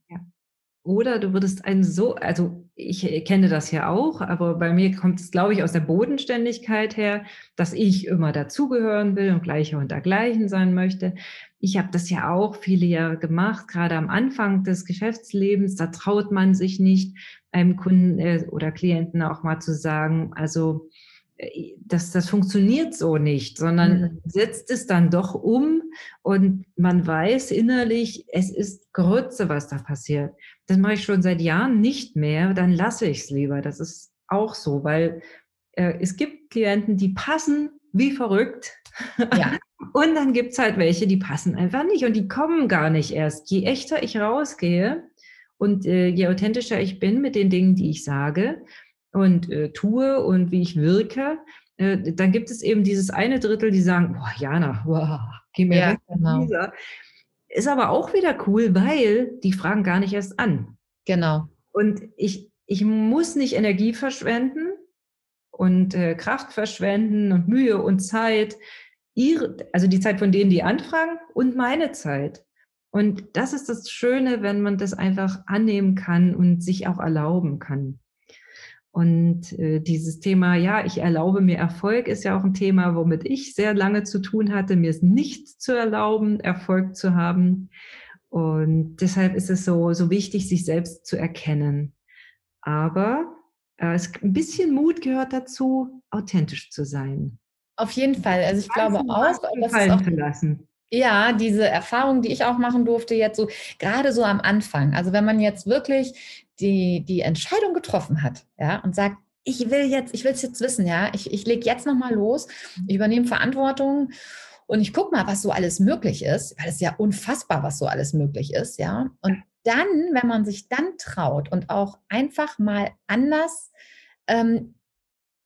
Oder du würdest einen so, also ich kenne das ja auch, aber bei mir kommt es, glaube ich, aus der Bodenständigkeit her, dass ich immer dazugehören will und gleicher und dergleichen sein möchte. Ich habe das ja auch viele Jahre gemacht, gerade am Anfang des Geschäftslebens. Da traut man sich nicht, einem Kunden äh, oder Klienten auch mal zu sagen, also äh, das, das funktioniert so nicht, sondern mhm. setzt es dann doch um und man weiß innerlich, es ist Grütze, was da passiert. Das mache ich schon seit Jahren nicht mehr, dann lasse ich es lieber. Das ist auch so, weil äh, es gibt Klienten, die passen wie verrückt. Ja. und dann gibt es halt welche, die passen einfach nicht und die kommen gar nicht erst. Je echter ich rausgehe und äh, je authentischer ich bin mit den Dingen, die ich sage, und äh, tue und wie ich wirke, äh, dann gibt es eben dieses eine Drittel, die sagen, boah, Jana, boah, geh mir ja, weg. Genau. Ist aber auch wieder cool, weil die fragen gar nicht erst an. Genau. Und ich, ich muss nicht Energie verschwenden und äh, Kraft verschwenden und Mühe und Zeit. Ihre, also die Zeit von denen, die anfragen und meine Zeit. Und das ist das Schöne, wenn man das einfach annehmen kann und sich auch erlauben kann. Und äh, dieses Thema, ja, ich erlaube mir Erfolg, ist ja auch ein Thema, womit ich sehr lange zu tun hatte, mir es nicht zu erlauben, Erfolg zu haben. Und deshalb ist es so, so wichtig, sich selbst zu erkennen. Aber äh, es, ein bisschen Mut gehört dazu, authentisch zu sein. Auf jeden Fall. Also ich glaube auch, dass es auch, lassen. Ja, diese Erfahrung, die ich auch machen durfte, jetzt so, gerade so am Anfang. Also wenn man jetzt wirklich die, die Entscheidung getroffen hat, ja, und sagt, ich will jetzt, ich will es jetzt wissen, ja, ich, ich lege jetzt nochmal los, ich übernehme Verantwortung und ich gucke mal, was so alles möglich ist, weil es ja unfassbar, was so alles möglich ist, ja. Und dann, wenn man sich dann traut und auch einfach mal anders, ähm,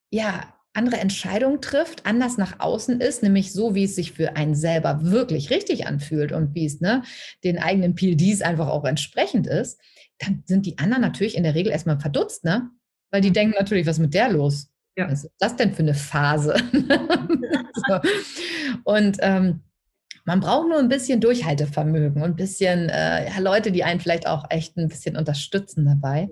ja, andere Entscheidungen trifft, anders nach außen ist, nämlich so, wie es sich für einen selber wirklich richtig anfühlt und wie es ne, den eigenen PLDs einfach auch entsprechend ist, dann sind die anderen natürlich in der Regel erstmal verdutzt, ne? Weil die denken natürlich, was ist mit der los? Ja. Was ist das denn für eine Phase? so. Und ähm, man braucht nur ein bisschen Durchhaltevermögen und ein bisschen äh, ja, Leute, die einen vielleicht auch echt ein bisschen unterstützen dabei.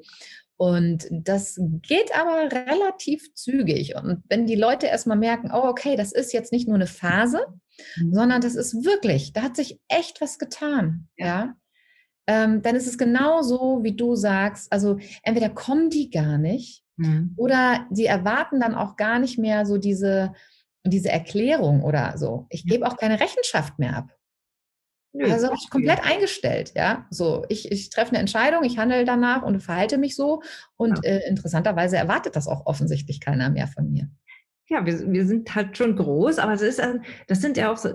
Und das geht aber relativ zügig. Und wenn die Leute erstmal merken, oh, okay, das ist jetzt nicht nur eine Phase, mhm. sondern das ist wirklich, da hat sich echt was getan. Ja. ja? Ähm, dann ist es genauso, wie du sagst. Also entweder kommen die gar nicht mhm. oder sie erwarten dann auch gar nicht mehr so diese, diese Erklärung oder so. Ich gebe auch keine Rechenschaft mehr ab. Also habe ich komplett eingestellt, ja. So, ich, ich treffe eine Entscheidung, ich handle danach und verhalte mich so. Und ja. äh, interessanterweise erwartet das auch offensichtlich keiner mehr von mir. Ja, wir, wir sind halt schon groß, aber es ist, das sind ja auch so,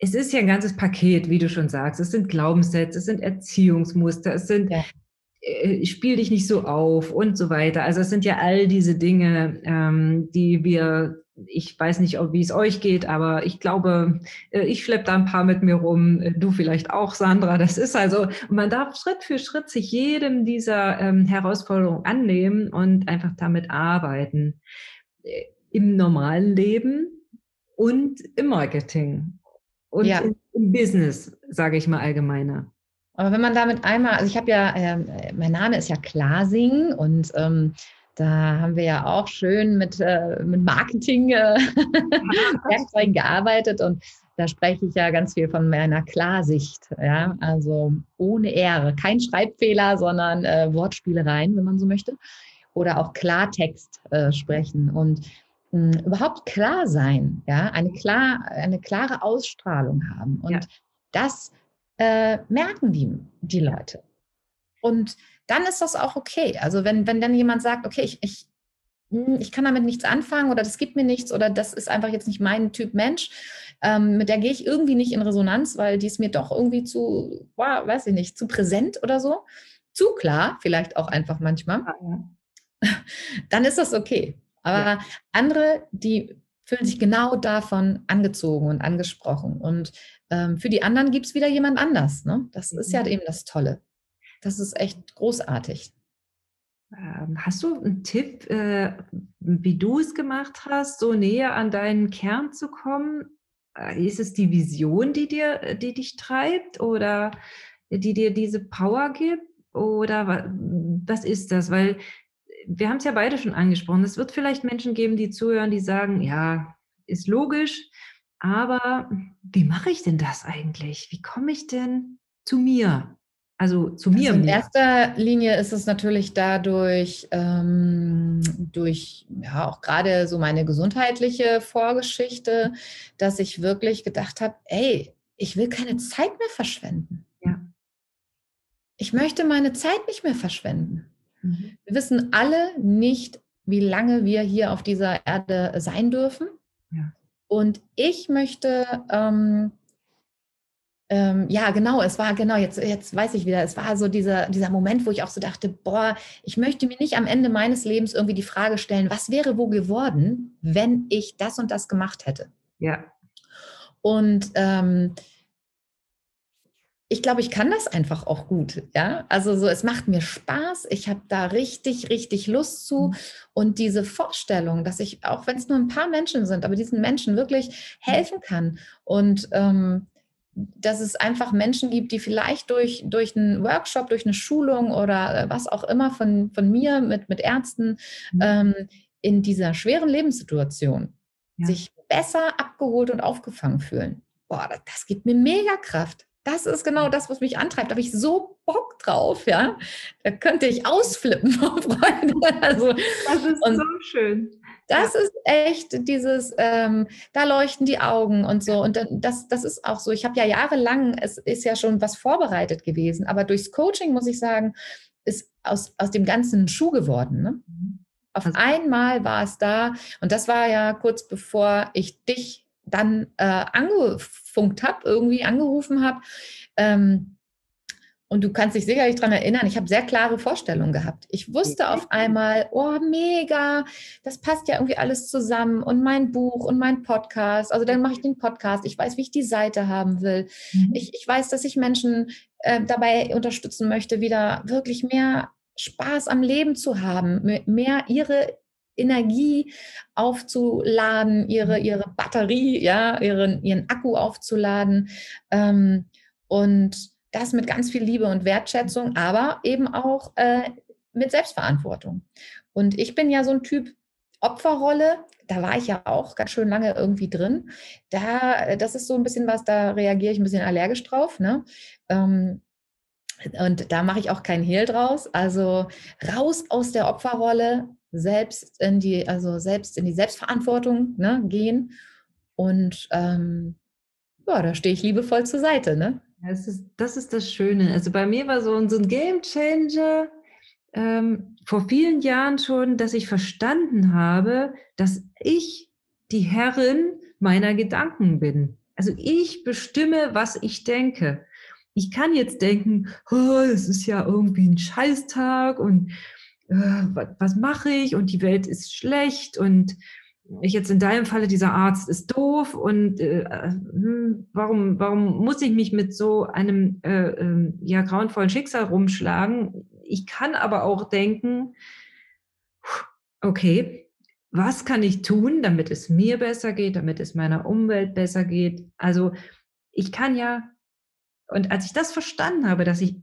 es ist ja ein ganzes Paket, wie du schon sagst. Es sind Glaubenssätze, es sind Erziehungsmuster, es sind ja. äh, spiel dich nicht so auf und so weiter. Also es sind ja all diese Dinge, ähm, die wir ich weiß nicht, wie es euch geht, aber ich glaube, äh, ich schleppe da ein paar mit mir rum, äh, du vielleicht auch, Sandra. Das ist also, man darf Schritt für Schritt sich jedem dieser ähm, Herausforderungen annehmen und einfach damit arbeiten. Äh, Im normalen Leben und im Marketing und ja. im, im Business, sage ich mal allgemeiner. Aber wenn man damit einmal, also ich habe ja, äh, mein Name ist ja Klasing und ähm, da haben wir ja auch schön mit, äh, mit Marketing äh, gearbeitet und da spreche ich ja ganz viel von meiner Klarsicht. Ja? Also ohne Ehre, kein Schreibfehler, sondern äh, Wortspielereien, wenn man so möchte. Oder auch Klartext äh, sprechen und mh, hm, überhaupt klar sein, ja? eine, klar, eine klare Ausstrahlung haben. Und ja. das äh, merken die, die Leute. Und dann ist das auch okay. Also wenn, wenn dann jemand sagt, okay, ich, ich, hm, ich kann damit nichts anfangen oder das gibt mir nichts oder das ist einfach jetzt nicht mein Typ Mensch, ähm, mit der gehe ich irgendwie nicht in Resonanz, weil die ist mir doch irgendwie zu, wow, weiß ich nicht, zu präsent oder so, zu klar, vielleicht auch einfach manchmal, dann ist das okay. Aber ja. andere, die fühlen sich genau davon angezogen und angesprochen. Und ähm, für die anderen gibt es wieder jemand anders. Ne? Das mhm. ist ja mhm. eben das Tolle. Das ist echt großartig. Ähm, hast du einen Tipp, äh, wie du es gemacht hast, so näher an deinen Kern zu kommen? Äh, ist es die Vision, die dir, äh, die dich treibt oder die dir diese Power gibt? Oder was ist das? Weil wir haben es ja beide schon angesprochen. Es wird vielleicht Menschen geben, die zuhören, die sagen, ja, ist logisch, aber wie mache ich denn das eigentlich? Wie komme ich denn zu mir? Also zu mir. Also in erster Linie ist es natürlich dadurch, ähm, durch ja auch gerade so meine gesundheitliche Vorgeschichte, dass ich wirklich gedacht habe, ey, ich will keine Zeit mehr verschwenden. Ja. Ich möchte meine Zeit nicht mehr verschwenden. Mhm. Wir wissen alle nicht, wie lange wir hier auf dieser Erde sein dürfen. Ja. Und ich möchte ähm, ähm, ja, genau, es war genau, jetzt, jetzt weiß ich wieder, es war so dieser, dieser Moment, wo ich auch so dachte, boah, ich möchte mir nicht am Ende meines Lebens irgendwie die Frage stellen, was wäre wo geworden, wenn ich das und das gemacht hätte. Ja. Und ähm, ich glaube, ich kann das einfach auch gut. Ja, also so, es macht mir Spaß. Ich habe da richtig, richtig Lust zu. Mhm. Und diese Vorstellung, dass ich, auch wenn es nur ein paar Menschen sind, aber diesen Menschen wirklich helfen kann und ähm, dass es einfach Menschen gibt, die vielleicht durch, durch einen Workshop, durch eine Schulung oder äh, was auch immer von, von mir mit, mit Ärzten mhm. ähm, in dieser schweren Lebenssituation ja. sich besser abgeholt und aufgefangen fühlen. Boah, das, das gibt mir mega Kraft. Das ist genau das, was mich antreibt. Da habe ich so Bock drauf, ja. Da könnte ich ausflippen, Freunde. Also, das ist so schön. Das ja. ist echt dieses, ähm, da leuchten die Augen und so. Und das, das ist auch so. Ich habe ja jahrelang, es ist ja schon was vorbereitet gewesen, aber durchs Coaching, muss ich sagen, ist aus, aus dem ganzen Schuh geworden. Ne? Mhm. Auf also, einmal war es da und das war ja kurz bevor ich dich dann äh, angefunkt habe, irgendwie angerufen habe. Ähm, und du kannst dich sicherlich daran erinnern, ich habe sehr klare Vorstellungen gehabt. Ich wusste auf einmal, oh, mega, das passt ja irgendwie alles zusammen und mein Buch und mein Podcast. Also dann mache ich den Podcast. Ich weiß, wie ich die Seite haben will. Mhm. Ich, ich weiß, dass ich Menschen äh, dabei unterstützen möchte, wieder wirklich mehr Spaß am Leben zu haben, mehr ihre Energie aufzuladen, ihre, mhm. ihre Batterie, ja, ihren, ihren Akku aufzuladen. Ähm, und das mit ganz viel Liebe und Wertschätzung, aber eben auch äh, mit Selbstverantwortung. Und ich bin ja so ein Typ Opferrolle, da war ich ja auch ganz schön lange irgendwie drin. Da, das ist so ein bisschen was, da reagiere ich ein bisschen allergisch drauf. Ne? Ähm, und da mache ich auch keinen Hehl draus. Also raus aus der Opferrolle, selbst in die, also selbst in die Selbstverantwortung ne, gehen. Und ähm, ja, da stehe ich liebevoll zur Seite. Ne? Das ist, das ist das Schöne. Also bei mir war so ein, so ein Game Changer ähm, vor vielen Jahren schon, dass ich verstanden habe, dass ich die Herrin meiner Gedanken bin. Also ich bestimme, was ich denke. Ich kann jetzt denken, oh, es ist ja irgendwie ein Scheißtag und was, was mache ich und die Welt ist schlecht und ich jetzt in deinem Falle, dieser Arzt ist doof und äh, hm, warum, warum muss ich mich mit so einem äh, äh, ja, grauenvollen Schicksal rumschlagen? Ich kann aber auch denken, okay, was kann ich tun, damit es mir besser geht, damit es meiner Umwelt besser geht? Also ich kann ja, und als ich das verstanden habe, dass ich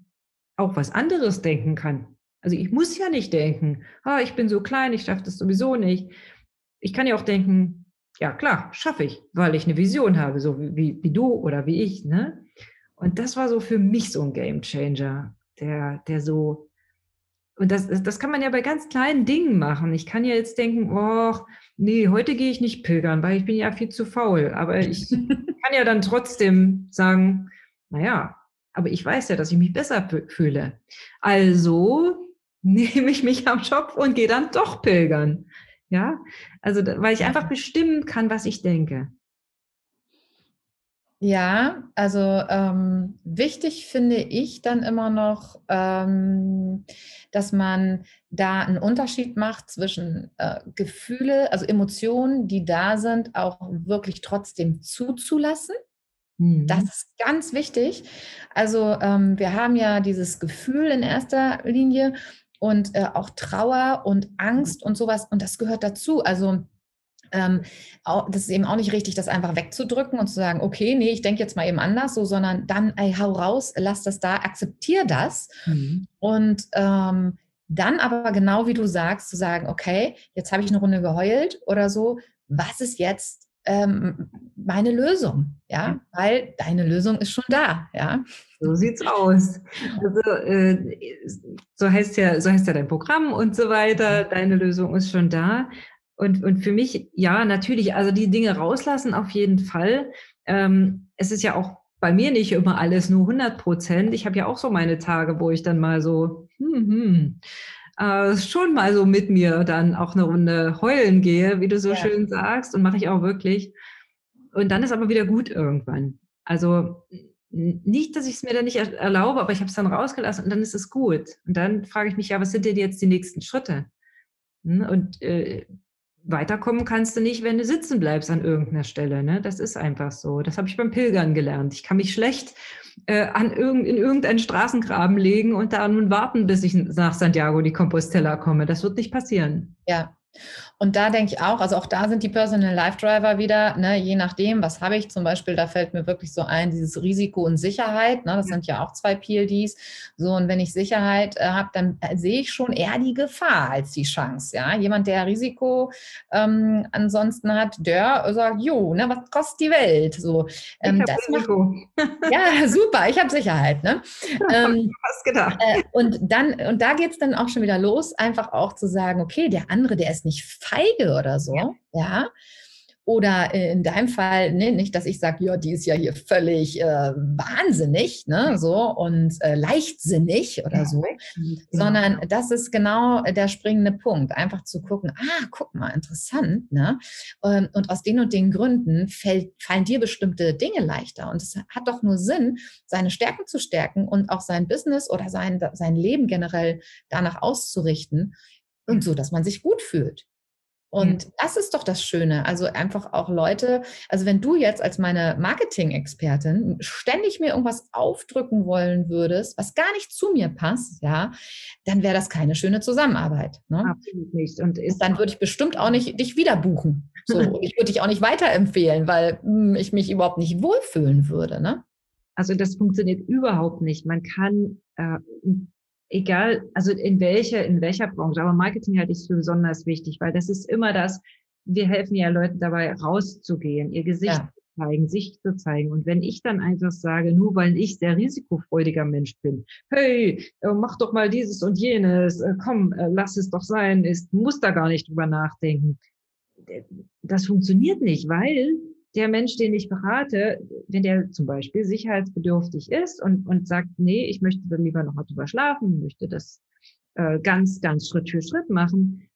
auch was anderes denken kann, also ich muss ja nicht denken, ah, ich bin so klein, ich schaffe das sowieso nicht ich kann ja auch denken, ja klar, schaffe ich, weil ich eine Vision habe, so wie, wie du oder wie ich. Ne? Und das war so für mich so ein Game Changer, der, der so, und das, das kann man ja bei ganz kleinen Dingen machen. Ich kann ja jetzt denken, oh, nee, heute gehe ich nicht pilgern, weil ich bin ja viel zu faul. Aber ich kann ja dann trotzdem sagen, naja, aber ich weiß ja, dass ich mich besser fühle. Also nehme ich mich am Schopf und gehe dann doch pilgern. Ja, also weil ich einfach bestimmen kann, was ich denke. Ja, also ähm, wichtig finde ich dann immer noch, ähm, dass man da einen Unterschied macht zwischen äh, Gefühle, also Emotionen, die da sind, auch wirklich trotzdem zuzulassen. Mhm. Das ist ganz wichtig. Also ähm, wir haben ja dieses Gefühl in erster Linie und äh, auch Trauer und Angst und sowas. Und das gehört dazu. Also ähm, auch, das ist eben auch nicht richtig, das einfach wegzudrücken und zu sagen, okay, nee, ich denke jetzt mal eben anders, so, sondern dann, ey, hau raus, lass das da, akzeptier das. Mhm. Und ähm, dann aber genau wie du sagst, zu sagen, okay, jetzt habe ich eine Runde geheult oder so, was ist jetzt ähm, meine Lösung, ja, weil deine Lösung ist schon da, ja. So sieht's aus. Also äh, so heißt ja, so heißt ja dein Programm und so weiter. Deine Lösung ist schon da. Und, und für mich, ja, natürlich, also die Dinge rauslassen auf jeden Fall. Ähm, es ist ja auch bei mir nicht immer alles nur 100 Prozent. Ich habe ja auch so meine Tage, wo ich dann mal so, hm, hm, äh, schon mal so mit mir dann auch eine Runde heulen gehe, wie du so ja. schön sagst, und mache ich auch wirklich. Und dann ist aber wieder gut irgendwann. Also nicht, dass ich es mir dann nicht erlaube, aber ich habe es dann rausgelassen und dann ist es gut. Und dann frage ich mich ja, was sind denn jetzt die nächsten Schritte? Hm, und äh, weiterkommen kannst du nicht, wenn du sitzen bleibst an irgendeiner Stelle. Ne? Das ist einfach so. Das habe ich beim Pilgern gelernt. Ich kann mich schlecht äh, an irgend, in irgendeinen Straßengraben legen und da nun warten, bis ich nach Santiago die Compostela komme. Das wird nicht passieren. Ja, und da denke ich auch, also auch da sind die Personal Life Driver wieder, ne, je nachdem, was habe ich zum Beispiel, da fällt mir wirklich so ein, dieses Risiko und Sicherheit, ne, das sind ja auch zwei PLDs. So, und wenn ich Sicherheit äh, habe, dann äh, sehe ich schon eher die Gefahr als die Chance. Ja, jemand, der Risiko ähm, ansonsten hat, der sagt, jo, ne, was kostet die Welt? So, ähm, das Risiko. Macht, ja, super, ich habe Sicherheit. Ne? Ähm, was gedacht. Äh, und dann, und da geht es dann auch schon wieder los, einfach auch zu sagen, okay, der andere, der ist nicht feige oder so, ja. ja? Oder in deinem Fall, nee, nicht, dass ich sage, ja, die ist ja hier völlig äh, wahnsinnig, ne, so und äh, leichtsinnig oder ja, so, genau. sondern das ist genau der springende Punkt, einfach zu gucken, ah, guck mal, interessant, ne, ähm, und aus den und den Gründen fällt, fallen dir bestimmte Dinge leichter und es hat doch nur Sinn, seine Stärken zu stärken und auch sein Business oder sein, sein Leben generell danach auszurichten und so, dass man sich gut fühlt. Und mhm. das ist doch das Schöne. Also einfach auch Leute, also wenn du jetzt als meine Marketing-Expertin ständig mir irgendwas aufdrücken wollen würdest, was gar nicht zu mir passt, ja, dann wäre das keine schöne Zusammenarbeit. Ne? Absolut nicht. Und, Und dann würde ich bestimmt auch nicht dich wieder buchen. So, ich würde dich auch nicht weiterempfehlen, weil mh, hm, ich mich überhaupt nicht wohlfühlen würde. Ne? Also das funktioniert überhaupt nicht. Man kann äh, egal, also in welcher, in welcher Branche, aber Marketing halte ich für besonders wichtig, weil das ist immer das, wir helfen ja Leuten dabei, rauszugehen, ihr Gesicht ja. zu zeigen, sich zu zeigen. Und wenn ich dann einfach sage, nur weil ich sehr risikofreudiger Mensch bin, hey, äh, mach doch mal dieses und jenes, äh, komm, äh, lass es doch sein, ist, muss da gar nicht drüber nachdenken. Das funktioniert nicht, weil der Mensch, den ich berate, wenn der zum Beispiel sicherheitsbedürftig ist und, und sagt, nee, ich möchte dann lieber noch mal drüber schlafen, möchte das äh, ganz, ganz Schritt für Schritt machen,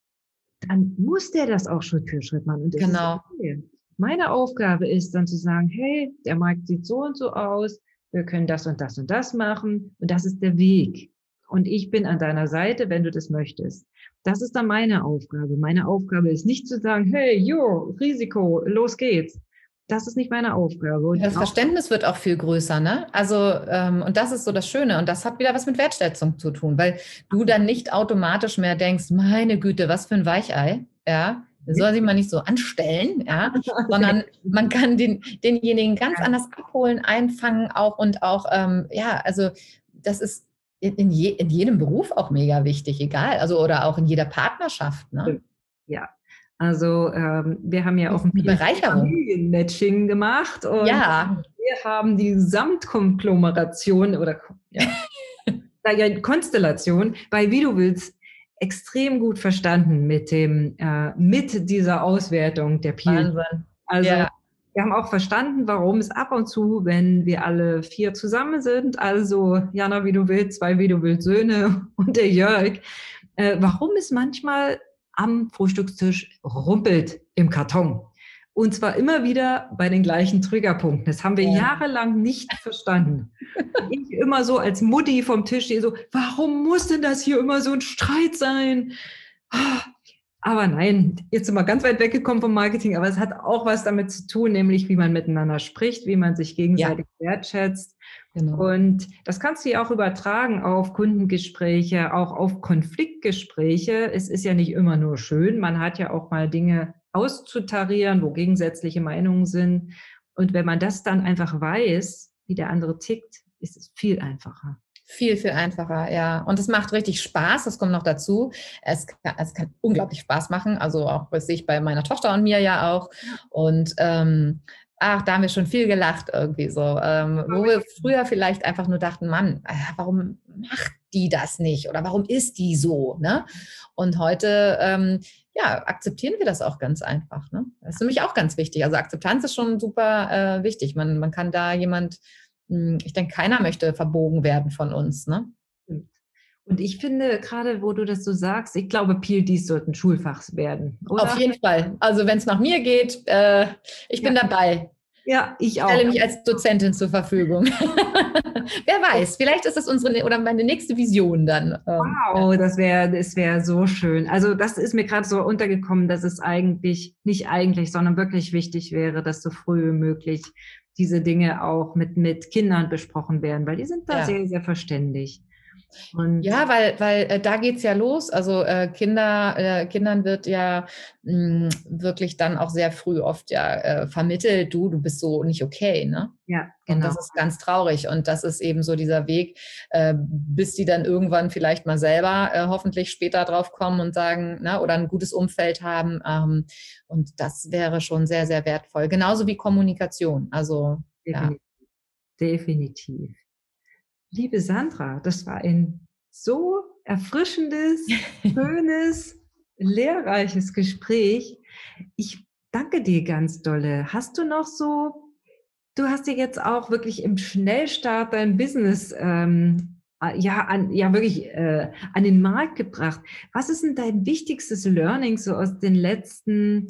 dann muss der das auch Schritt für Schritt machen. Und genau. Okay. Meine Aufgabe ist dann zu sagen, hey, der Markt sieht so und so aus, wir können das und das und das machen und das ist der Weg. Und ich bin an deiner Seite, wenn du das möchtest. Das ist dann meine Aufgabe. Meine Aufgabe ist nicht zu sagen, hey, jo, Risiko, los geht's, das ist nicht meine Aufgabe. Und das Verständnis wird auch viel größer, ne? Also, ähm, und das ist so das Schöne. Und das hat wieder was mit Wertschätzung zu tun, weil du dann nicht automatisch mehr denkst, meine Güte, was für ein Weichei, ja. Soll sich mal nicht so anstellen, ja, sondern man kann den, denjenigen ganz anders abholen, einfangen auch und auch, ähm, ja, also das ist in, in, je, in jedem Beruf auch mega wichtig, egal, also oder auch in jeder Partnerschaft, ne? Ja, also ähm, wir haben ja auch ein Familienmatching gemacht und ja. wir haben die Gesamtkonglomeration oder ja, ja, Konstellation bei Wie du willst extrem gut verstanden mit dem äh, mit dieser Auswertung der Peel. Also ja. wir haben auch verstanden, warum es ab und zu, wenn wir alle vier zusammen sind, also Jana, wie du willst, zwei wie du willst Söhne und der Jörg, äh, warum es manchmal am Frühstückstisch rumpelt im Karton. Und zwar immer wieder bei den gleichen Triggerpunkten. Das haben wir ja. jahrelang nicht verstanden. ich immer so als Mutti vom Tisch stehe so, warum muss denn das hier immer so ein Streit sein? Aber nein, jetzt sind wir ganz weit weggekommen vom Marketing, aber es hat auch was damit zu tun, nämlich wie man miteinander spricht, wie man sich gegenseitig ja. wertschätzt. Genau. Und das kannst du ja auch übertragen auf Kundengespräche, auch auf Konfliktgespräche. Es ist ja nicht immer nur schön. Man hat ja auch mal Dinge auszutarieren, wo gegensätzliche Meinungen sind. Und wenn man das dann einfach weiß, wie der andere tickt, ist es viel einfacher. Viel, viel einfacher, ja. Und es macht richtig Spaß, das kommt noch dazu. Es kann, es kann unglaublich Spaß machen, also auch, sehe ich bei meiner Tochter und mir ja auch. Und ähm, ach, da haben wir schon viel gelacht irgendwie so. Ähm, wo wir früher vielleicht einfach nur dachten, Mann, äh, warum macht die das nicht? Oder warum ist die so? Ne? Und heute, ähm, ja, akzeptieren wir das auch ganz einfach. Ne? Das ist nämlich auch ganz wichtig. Also Akzeptanz ist schon super äh, wichtig. Man, man kann da jemand ich denke, keiner möchte verbogen werden von uns. Ne? Und ich finde, gerade wo du das so sagst, ich glaube, PLDs sollten Schulfach werden. Oder? Auf jeden Fall. Also wenn es nach mir geht, äh, ich bin ja. dabei. Ja, ich auch. Ich stelle mich als Dozentin zur Verfügung. Wer weiß, vielleicht ist das unsere oder meine nächste Vision dann. Ähm, wow, das wäre das wär so schön. Also das ist mir gerade so untergekommen, dass es eigentlich, nicht eigentlich, sondern wirklich wichtig wäre, dass so früh wie möglich diese Dinge auch mit, mit Kindern besprochen werden, weil die sind da ja. sehr, sehr verständig. Und ja, weil, weil äh, da es ja los. Also äh, Kinder, äh, Kindern wird ja mh, hm, wirklich dann auch sehr früh oft ja äh, vermittelt, du, du bist so nicht okay, ne? Ja, genau. Und das genau. ist ganz traurig. Und das ist eben so dieser Weg, äh, bis die dann irgendwann vielleicht mal selber äh, hoffentlich später drauf kommen und sagen, ne, oder ein gutes Umfeld haben. Ähm, und das wäre schon sehr, sehr wertvoll. Genauso wie Kommunikation. Also Definitiv. Ja. Definitiv. Liebe Sandra, das war ein so erfrischendes, schönes, lehrreiches Gespräch. Ich danke dir ganz dolle. Hast du noch so, du hast ja jetzt auch wirklich im Schnellstart dein Business ähm, ja, an, ja wirklich äh, an den Markt gebracht. Was ist denn dein wichtigstes Learning so aus den letzten,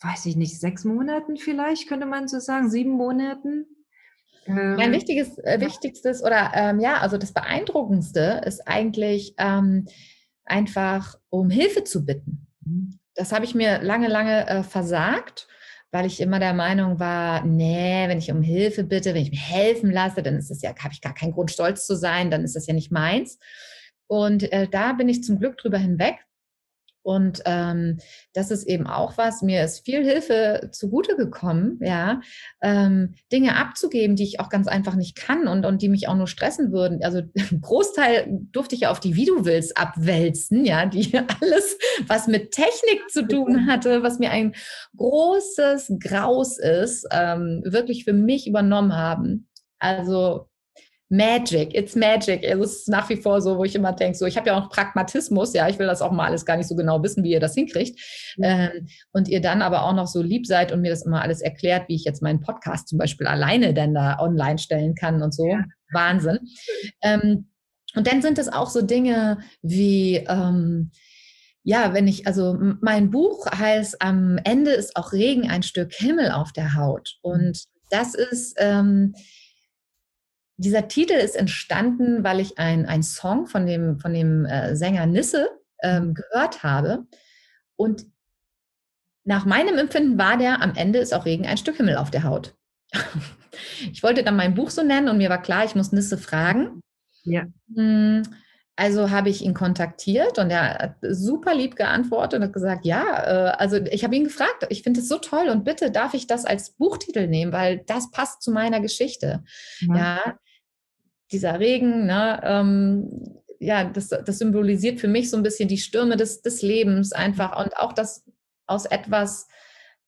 weiß ich nicht, sechs Monaten vielleicht, könnte man so sagen, sieben Monaten? Ähm, mein wichtiges, äh, wichtigstes oder ähm, ja, also das Beeindruckendste ist eigentlich ähm, einfach um Hilfe zu bitten. Das habe ich mir lange, lange äh, versagt, weil ich immer der Meinung war, nee, wenn ich um Hilfe bitte, wenn ich mir helfen lasse, dann ist es ja, habe ich gar keinen Grund, stolz zu sein, dann ist das ja nicht meins. Und äh, da bin ich zum Glück drüber hinweg und ähm, das ist eben auch was, mir ist viel Hilfe zugute gekommen, ja, ähm, Dinge abzugeben, die ich auch ganz einfach nicht kann und, und die mich auch nur stressen würden. Also Großteil durfte ich ja auf die Wie du willst abwälzen, ja, die alles, was mit Technik zu tun hatte, was mir ein großes Graus ist, ähm, wirklich für mich übernommen haben. Also Magic, it's magic. Es ist nach wie vor so, wo ich immer denke, so, ich habe ja auch Pragmatismus, ja, ich will das auch mal alles gar nicht so genau wissen, wie ihr das hinkriegt. Mhm. Ähm, und ihr dann aber auch noch so lieb seid und mir das immer alles erklärt, wie ich jetzt meinen Podcast zum Beispiel alleine dann da online stellen kann und so. Ja. Wahnsinn. Ähm, und dann sind es auch so Dinge wie, ähm, ja, wenn ich, also mein Buch heißt, am Ende ist auch Regen ein Stück Himmel auf der Haut. Und das ist, ähm, dieser Titel ist entstanden, weil ich einen Song von dem, von dem äh, Sänger Nisse ähm, mhm. gehört habe. Und nach meinem Empfinden war der, am Ende ist auch Regen ein Stück Himmel auf der Haut. ich wollte dann mein Buch so nennen und mir war klar, ich muss Nisse fragen. Ja. Hm, also habe ich ihn kontaktiert und er hat super lieb geantwortet und hat gesagt, ja, äh, also ich habe ihn gefragt, ich finde es so toll und bitte darf ich das als Buchtitel nehmen, weil das passt zu meiner Geschichte. Ja, ja dieser Regen, ne, ähm, ja, das, das symbolisiert für mich so ein bisschen die Stürme des, des Lebens einfach und auch das aus etwas,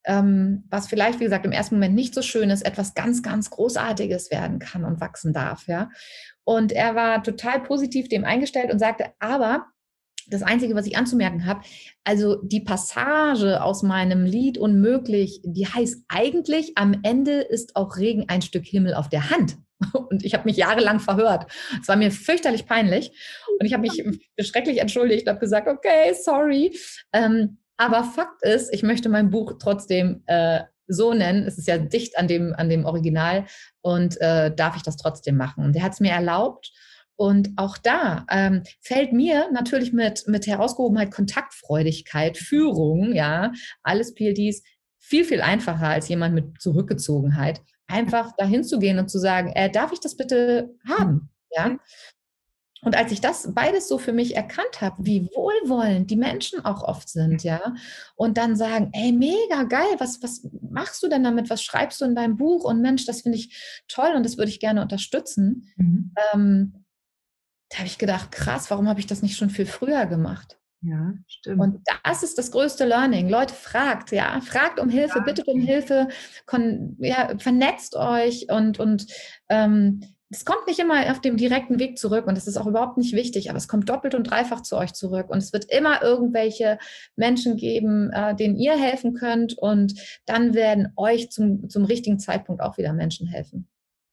ähm, was vielleicht, wie gesagt, im ersten Moment nicht so schön ist, etwas ganz, ganz Großartiges werden kann und wachsen darf, ja. Und er war total positiv dem eingestellt und sagte, aber das Einzige, was ich anzumerken habe, also die Passage aus meinem Lied Unmöglich, die heißt eigentlich, am Ende ist auch Regen ein Stück Himmel auf der Hand. Und ich habe mich jahrelang verhört. Es war mir fürchterlich peinlich. Und ich habe mich schrecklich entschuldigt, habe gesagt, okay, sorry. Ähm, aber Fakt ist, ich möchte mein Buch trotzdem äh, so nennen. Es ist ja dicht an dem, an dem Original und äh, darf ich das trotzdem machen. Und er hat es mir erlaubt. Und auch da ähm, fällt mir natürlich mit, mit Herausgehobenheit, Kontaktfreudigkeit, Führung, ja, alles PLDs viel, viel einfacher als jemand mit Zurückgezogenheit einfach dahin zu gehen und zu sagen, äh, darf ich das bitte haben? Ja. Und als ich das beides so für mich erkannt habe, wie wohlwollend die Menschen auch oft sind, ja, und dann sagen, ey, mega geil, was, was machst du denn damit? Was schreibst du in deinem Buch? Und Mensch, das finde ich toll und das würde ich gerne unterstützen. Mhm. Ähm, da habe ich gedacht, krass, warum habe ich das nicht schon viel früher gemacht? Ja, stimmt. Und das ist das größte Learning. Leute, fragt, ja, fragt um Hilfe, ja. bittet um Hilfe, ja, vernetzt euch und, und ähm, es kommt nicht immer auf dem direkten Weg zurück und das ist auch überhaupt nicht wichtig, aber es kommt doppelt und dreifach zu euch zurück und es wird immer irgendwelche Menschen geben, äh, denen ihr helfen könnt und dann werden euch zum, zum richtigen Zeitpunkt auch wieder Menschen helfen.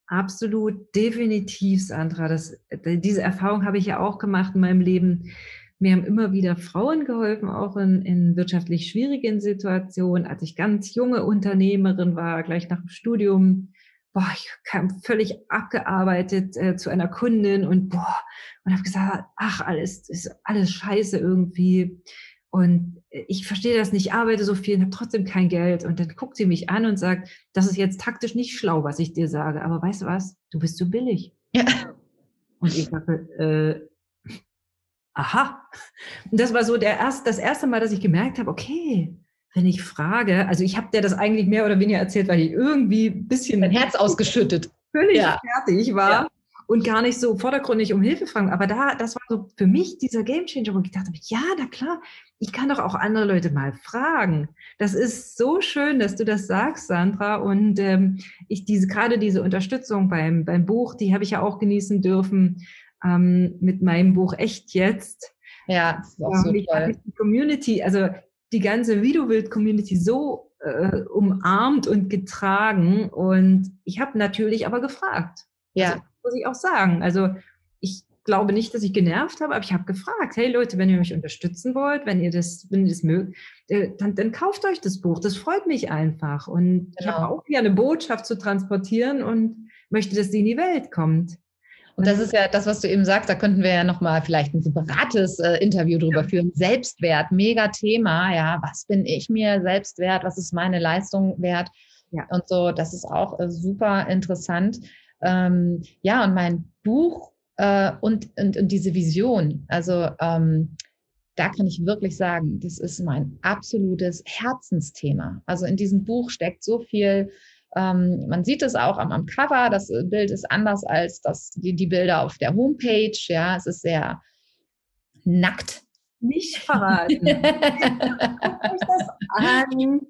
Absolut, definitiv, Sandra. Das, diese Erfahrung habe ich ja auch gemacht in meinem Leben. Mir haben immer wieder Frauen geholfen, auch in, in wirtschaftlich schwierigen Situationen. Als ich ganz junge Unternehmerin war, gleich nach dem Studium, boah, ich kam völlig abgearbeitet äh, zu einer Kundin und boah, und habe gesagt, ach, alles ist alles scheiße irgendwie. Und ich verstehe das nicht, arbeite so viel und habe trotzdem kein Geld. Und dann guckt sie mich an und sagt, das ist jetzt taktisch nicht schlau, was ich dir sage. Aber weißt du was? Du bist zu billig. Ja. Und ich sage, äh, aha. Und das war so der erst, das erste Mal, dass ich gemerkt habe, okay, wenn ich frage, also ich habe dir das eigentlich mehr oder weniger erzählt, weil ich irgendwie ein bisschen... Mein Herz ausgeschüttet. Völlig ja. fertig war. Ja und gar nicht so vordergründig um Hilfe fragen. Aber da, das war so für mich dieser Gamechanger, wo ich gedacht habe, ja, na klar, ich kann doch auch andere Leute mal fragen. Das ist so schön, dass du das sagst, Sandra. Und ähm, ich diese gerade diese Unterstützung beim beim Buch, die habe ich ja auch genießen dürfen ähm, mit meinem Buch echt jetzt. Ja, das ist auch so ich toll. Die Community, also die ganze Videowild-Community so äh, umarmt und getragen. Und ich habe natürlich aber gefragt. Ja. Also, muss ich auch sagen. Also ich glaube nicht, dass ich genervt habe, aber ich habe gefragt, hey Leute, wenn ihr mich unterstützen wollt, wenn ihr das, wenn ihr das mögt, äh, dann, dann kauft euch das Buch. Das freut mich einfach. Und genau. ich habe auch hier eine Botschaft zu transportieren und möchte, dass sie in die Welt kommt. Und das ist ja das, was du eben sagst, da könnten wir ja nochmal vielleicht ein separates äh, Interview drüber führen. Selbstwert, mega Thema, ja, was bin ich mir selbst wert, was ist meine Leistung wert? Ja. Und so, das ist auch äh, super interessant. Ähm, ja, und mein Buch äh, und, und, und, diese Vision, also ähm, da kann ich wirklich sagen, das ist mein absolutes Herzensthema. Also in diesem Buch steckt so viel, ähm, man sieht es auch am, am, Cover, das Bild ist anders als das, die, die Bilder auf der Homepage. Ja, es ist sehr nackt nicht verraten. Guckt euch das an.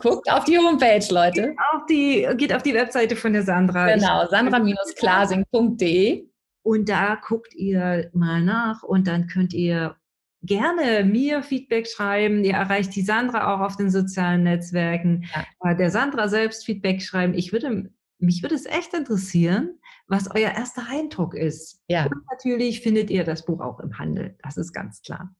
Guckt auf die Homepage, Leute. Geht auf die, geht auf die Webseite von der Sandra. Genau, sandra-klasing.de. Und da guckt ihr mal nach und dann könnt ihr gerne mir Feedback schreiben. Ihr erreicht die Sandra auch auf den sozialen Netzwerken. Ja. Der Sandra selbst Feedback schreiben. Ich würde, mich würde es echt interessieren, was euer erster Eindruck ist. Ja. Und natürlich findet ihr das Buch auch im Handel. Das ist ganz klar.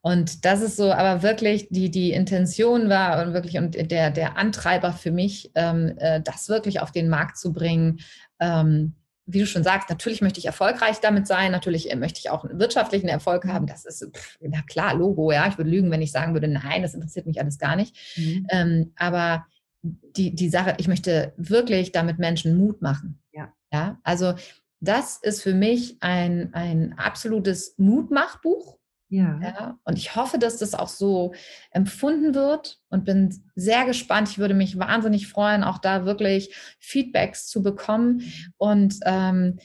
Und das ist so, aber wirklich die, die Intention war und wirklich und der, der Antreiber für mich, ähm, äh, das wirklich auf den Markt zu bringen. Ähm, wie du schon sagst, natürlich möchte ich erfolgreich damit sein, natürlich äh, möchte ich auch einen wirtschaftlichen Erfolg haben. Das ist, pff, na klar, Logo, ja. Ich würde lügen, wenn ich sagen würde, nein, das interessiert mich alles gar nicht. Mhm. Ähm, aber die, die Sache, ich möchte wirklich damit Menschen Mut machen. Ja. Ja, also das ist für mich ein, ein absolutes Mutmachbuch. Ja. ja. Und ich hoffe, dass das auch so empfunden wird und bin sehr gespannt. Ich würde mich wahnsinnig freuen, auch da wirklich Feedbacks zu bekommen. Und ähm,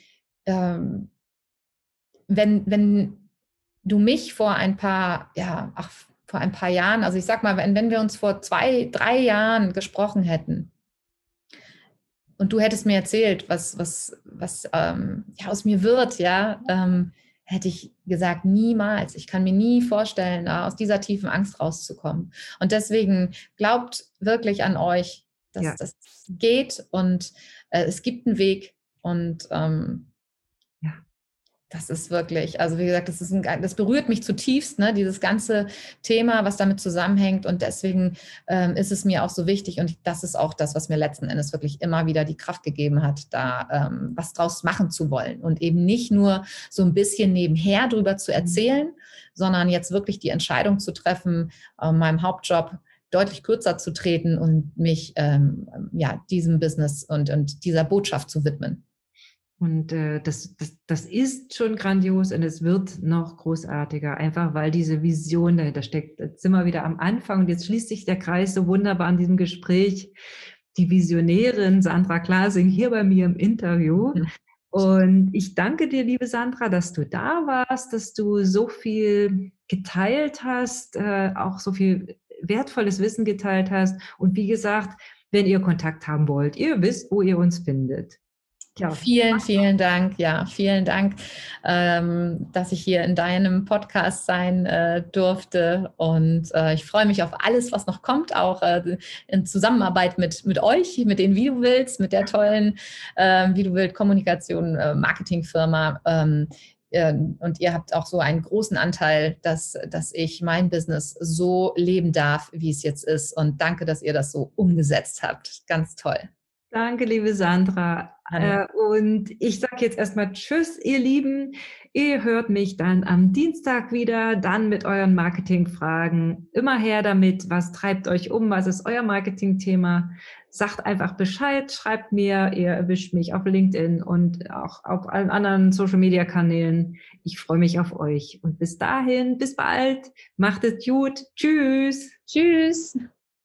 ähm, wenn, wenn du mich vor ein paar, ja, ach, vor ein paar Jahren, also ich sag mal, wenn, wenn wir uns vor zwei, drei Jahren gesprochen hätten, und du hättest mir erzählt, was, was, was ähm, ja, aus mir wird, ja, ähm, hätte ich gesagt, niemals. Ich kann mir nie vorstellen, aus dieser tiefen Angst rauszukommen. Und deswegen glaubt wirklich an euch, dass ja. das geht und äh, es gibt einen Weg und ähm, das ist wirklich, also wie gesagt, das, ist ein, das berührt mich zutiefst, ne, dieses ganze Thema, was damit zusammenhängt. Und deswegen ähm, ist es mir auch so wichtig. Und das ist auch das, was mir letzten Endes wirklich immer wieder die Kraft gegeben hat, da ähm, was draus machen zu wollen. Und eben nicht nur so ein bisschen nebenher drüber zu mhm. erzählen, sondern jetzt wirklich die Entscheidung zu treffen, äh, meinem Hauptjob deutlich kürzer zu treten und mich ähm, ja, diesem Business und, und dieser Botschaft zu widmen. Und äh, das, das, das ist schon grandios und es wird noch großartiger, einfach weil diese Vision dahinter steckt. Jetzt sind wir wieder am Anfang und jetzt schließt sich der Kreis so wunderbar an diesem Gespräch. Die Visionärin Sandra Klasing hier bei mir im Interview. Und ich danke dir, liebe Sandra, dass du da warst, dass du so viel geteilt hast, äh, auch so viel wertvolles Wissen geteilt hast. Und wie gesagt, wenn ihr Kontakt haben wollt, ihr wisst, wo ihr uns findet. Ja. Vielen, vielen Dank. Ja, vielen Dank, ähm, dass ich hier in deinem Podcast sein äh, durfte. Und äh, ich freue mich auf alles, was noch kommt, auch äh, in Zusammenarbeit mit, mit euch, mit den Wie du willst, mit der tollen ähm, Wie du willst Kommunikation, äh, Marketingfirma. Ähm, und ihr habt auch so einen großen Anteil, dass, dass ich mein Business so leben darf, wie es jetzt ist. Und danke, dass ihr das so umgesetzt habt. Ganz toll. Danke, liebe Sandra. Äh, und ich sage jetzt erstmal Tschüss, ihr Lieben. Ihr hört mich dann am Dienstag wieder, dann mit euren Marketingfragen. Immer her damit, was treibt euch um, was ist euer Marketingthema. Sagt einfach Bescheid, schreibt mir, ihr erwischt mich auf LinkedIn und auch auf allen anderen Social-Media-Kanälen. Ich freue mich auf euch. Und bis dahin, bis bald. Macht es gut. Tschüss. Tschüss.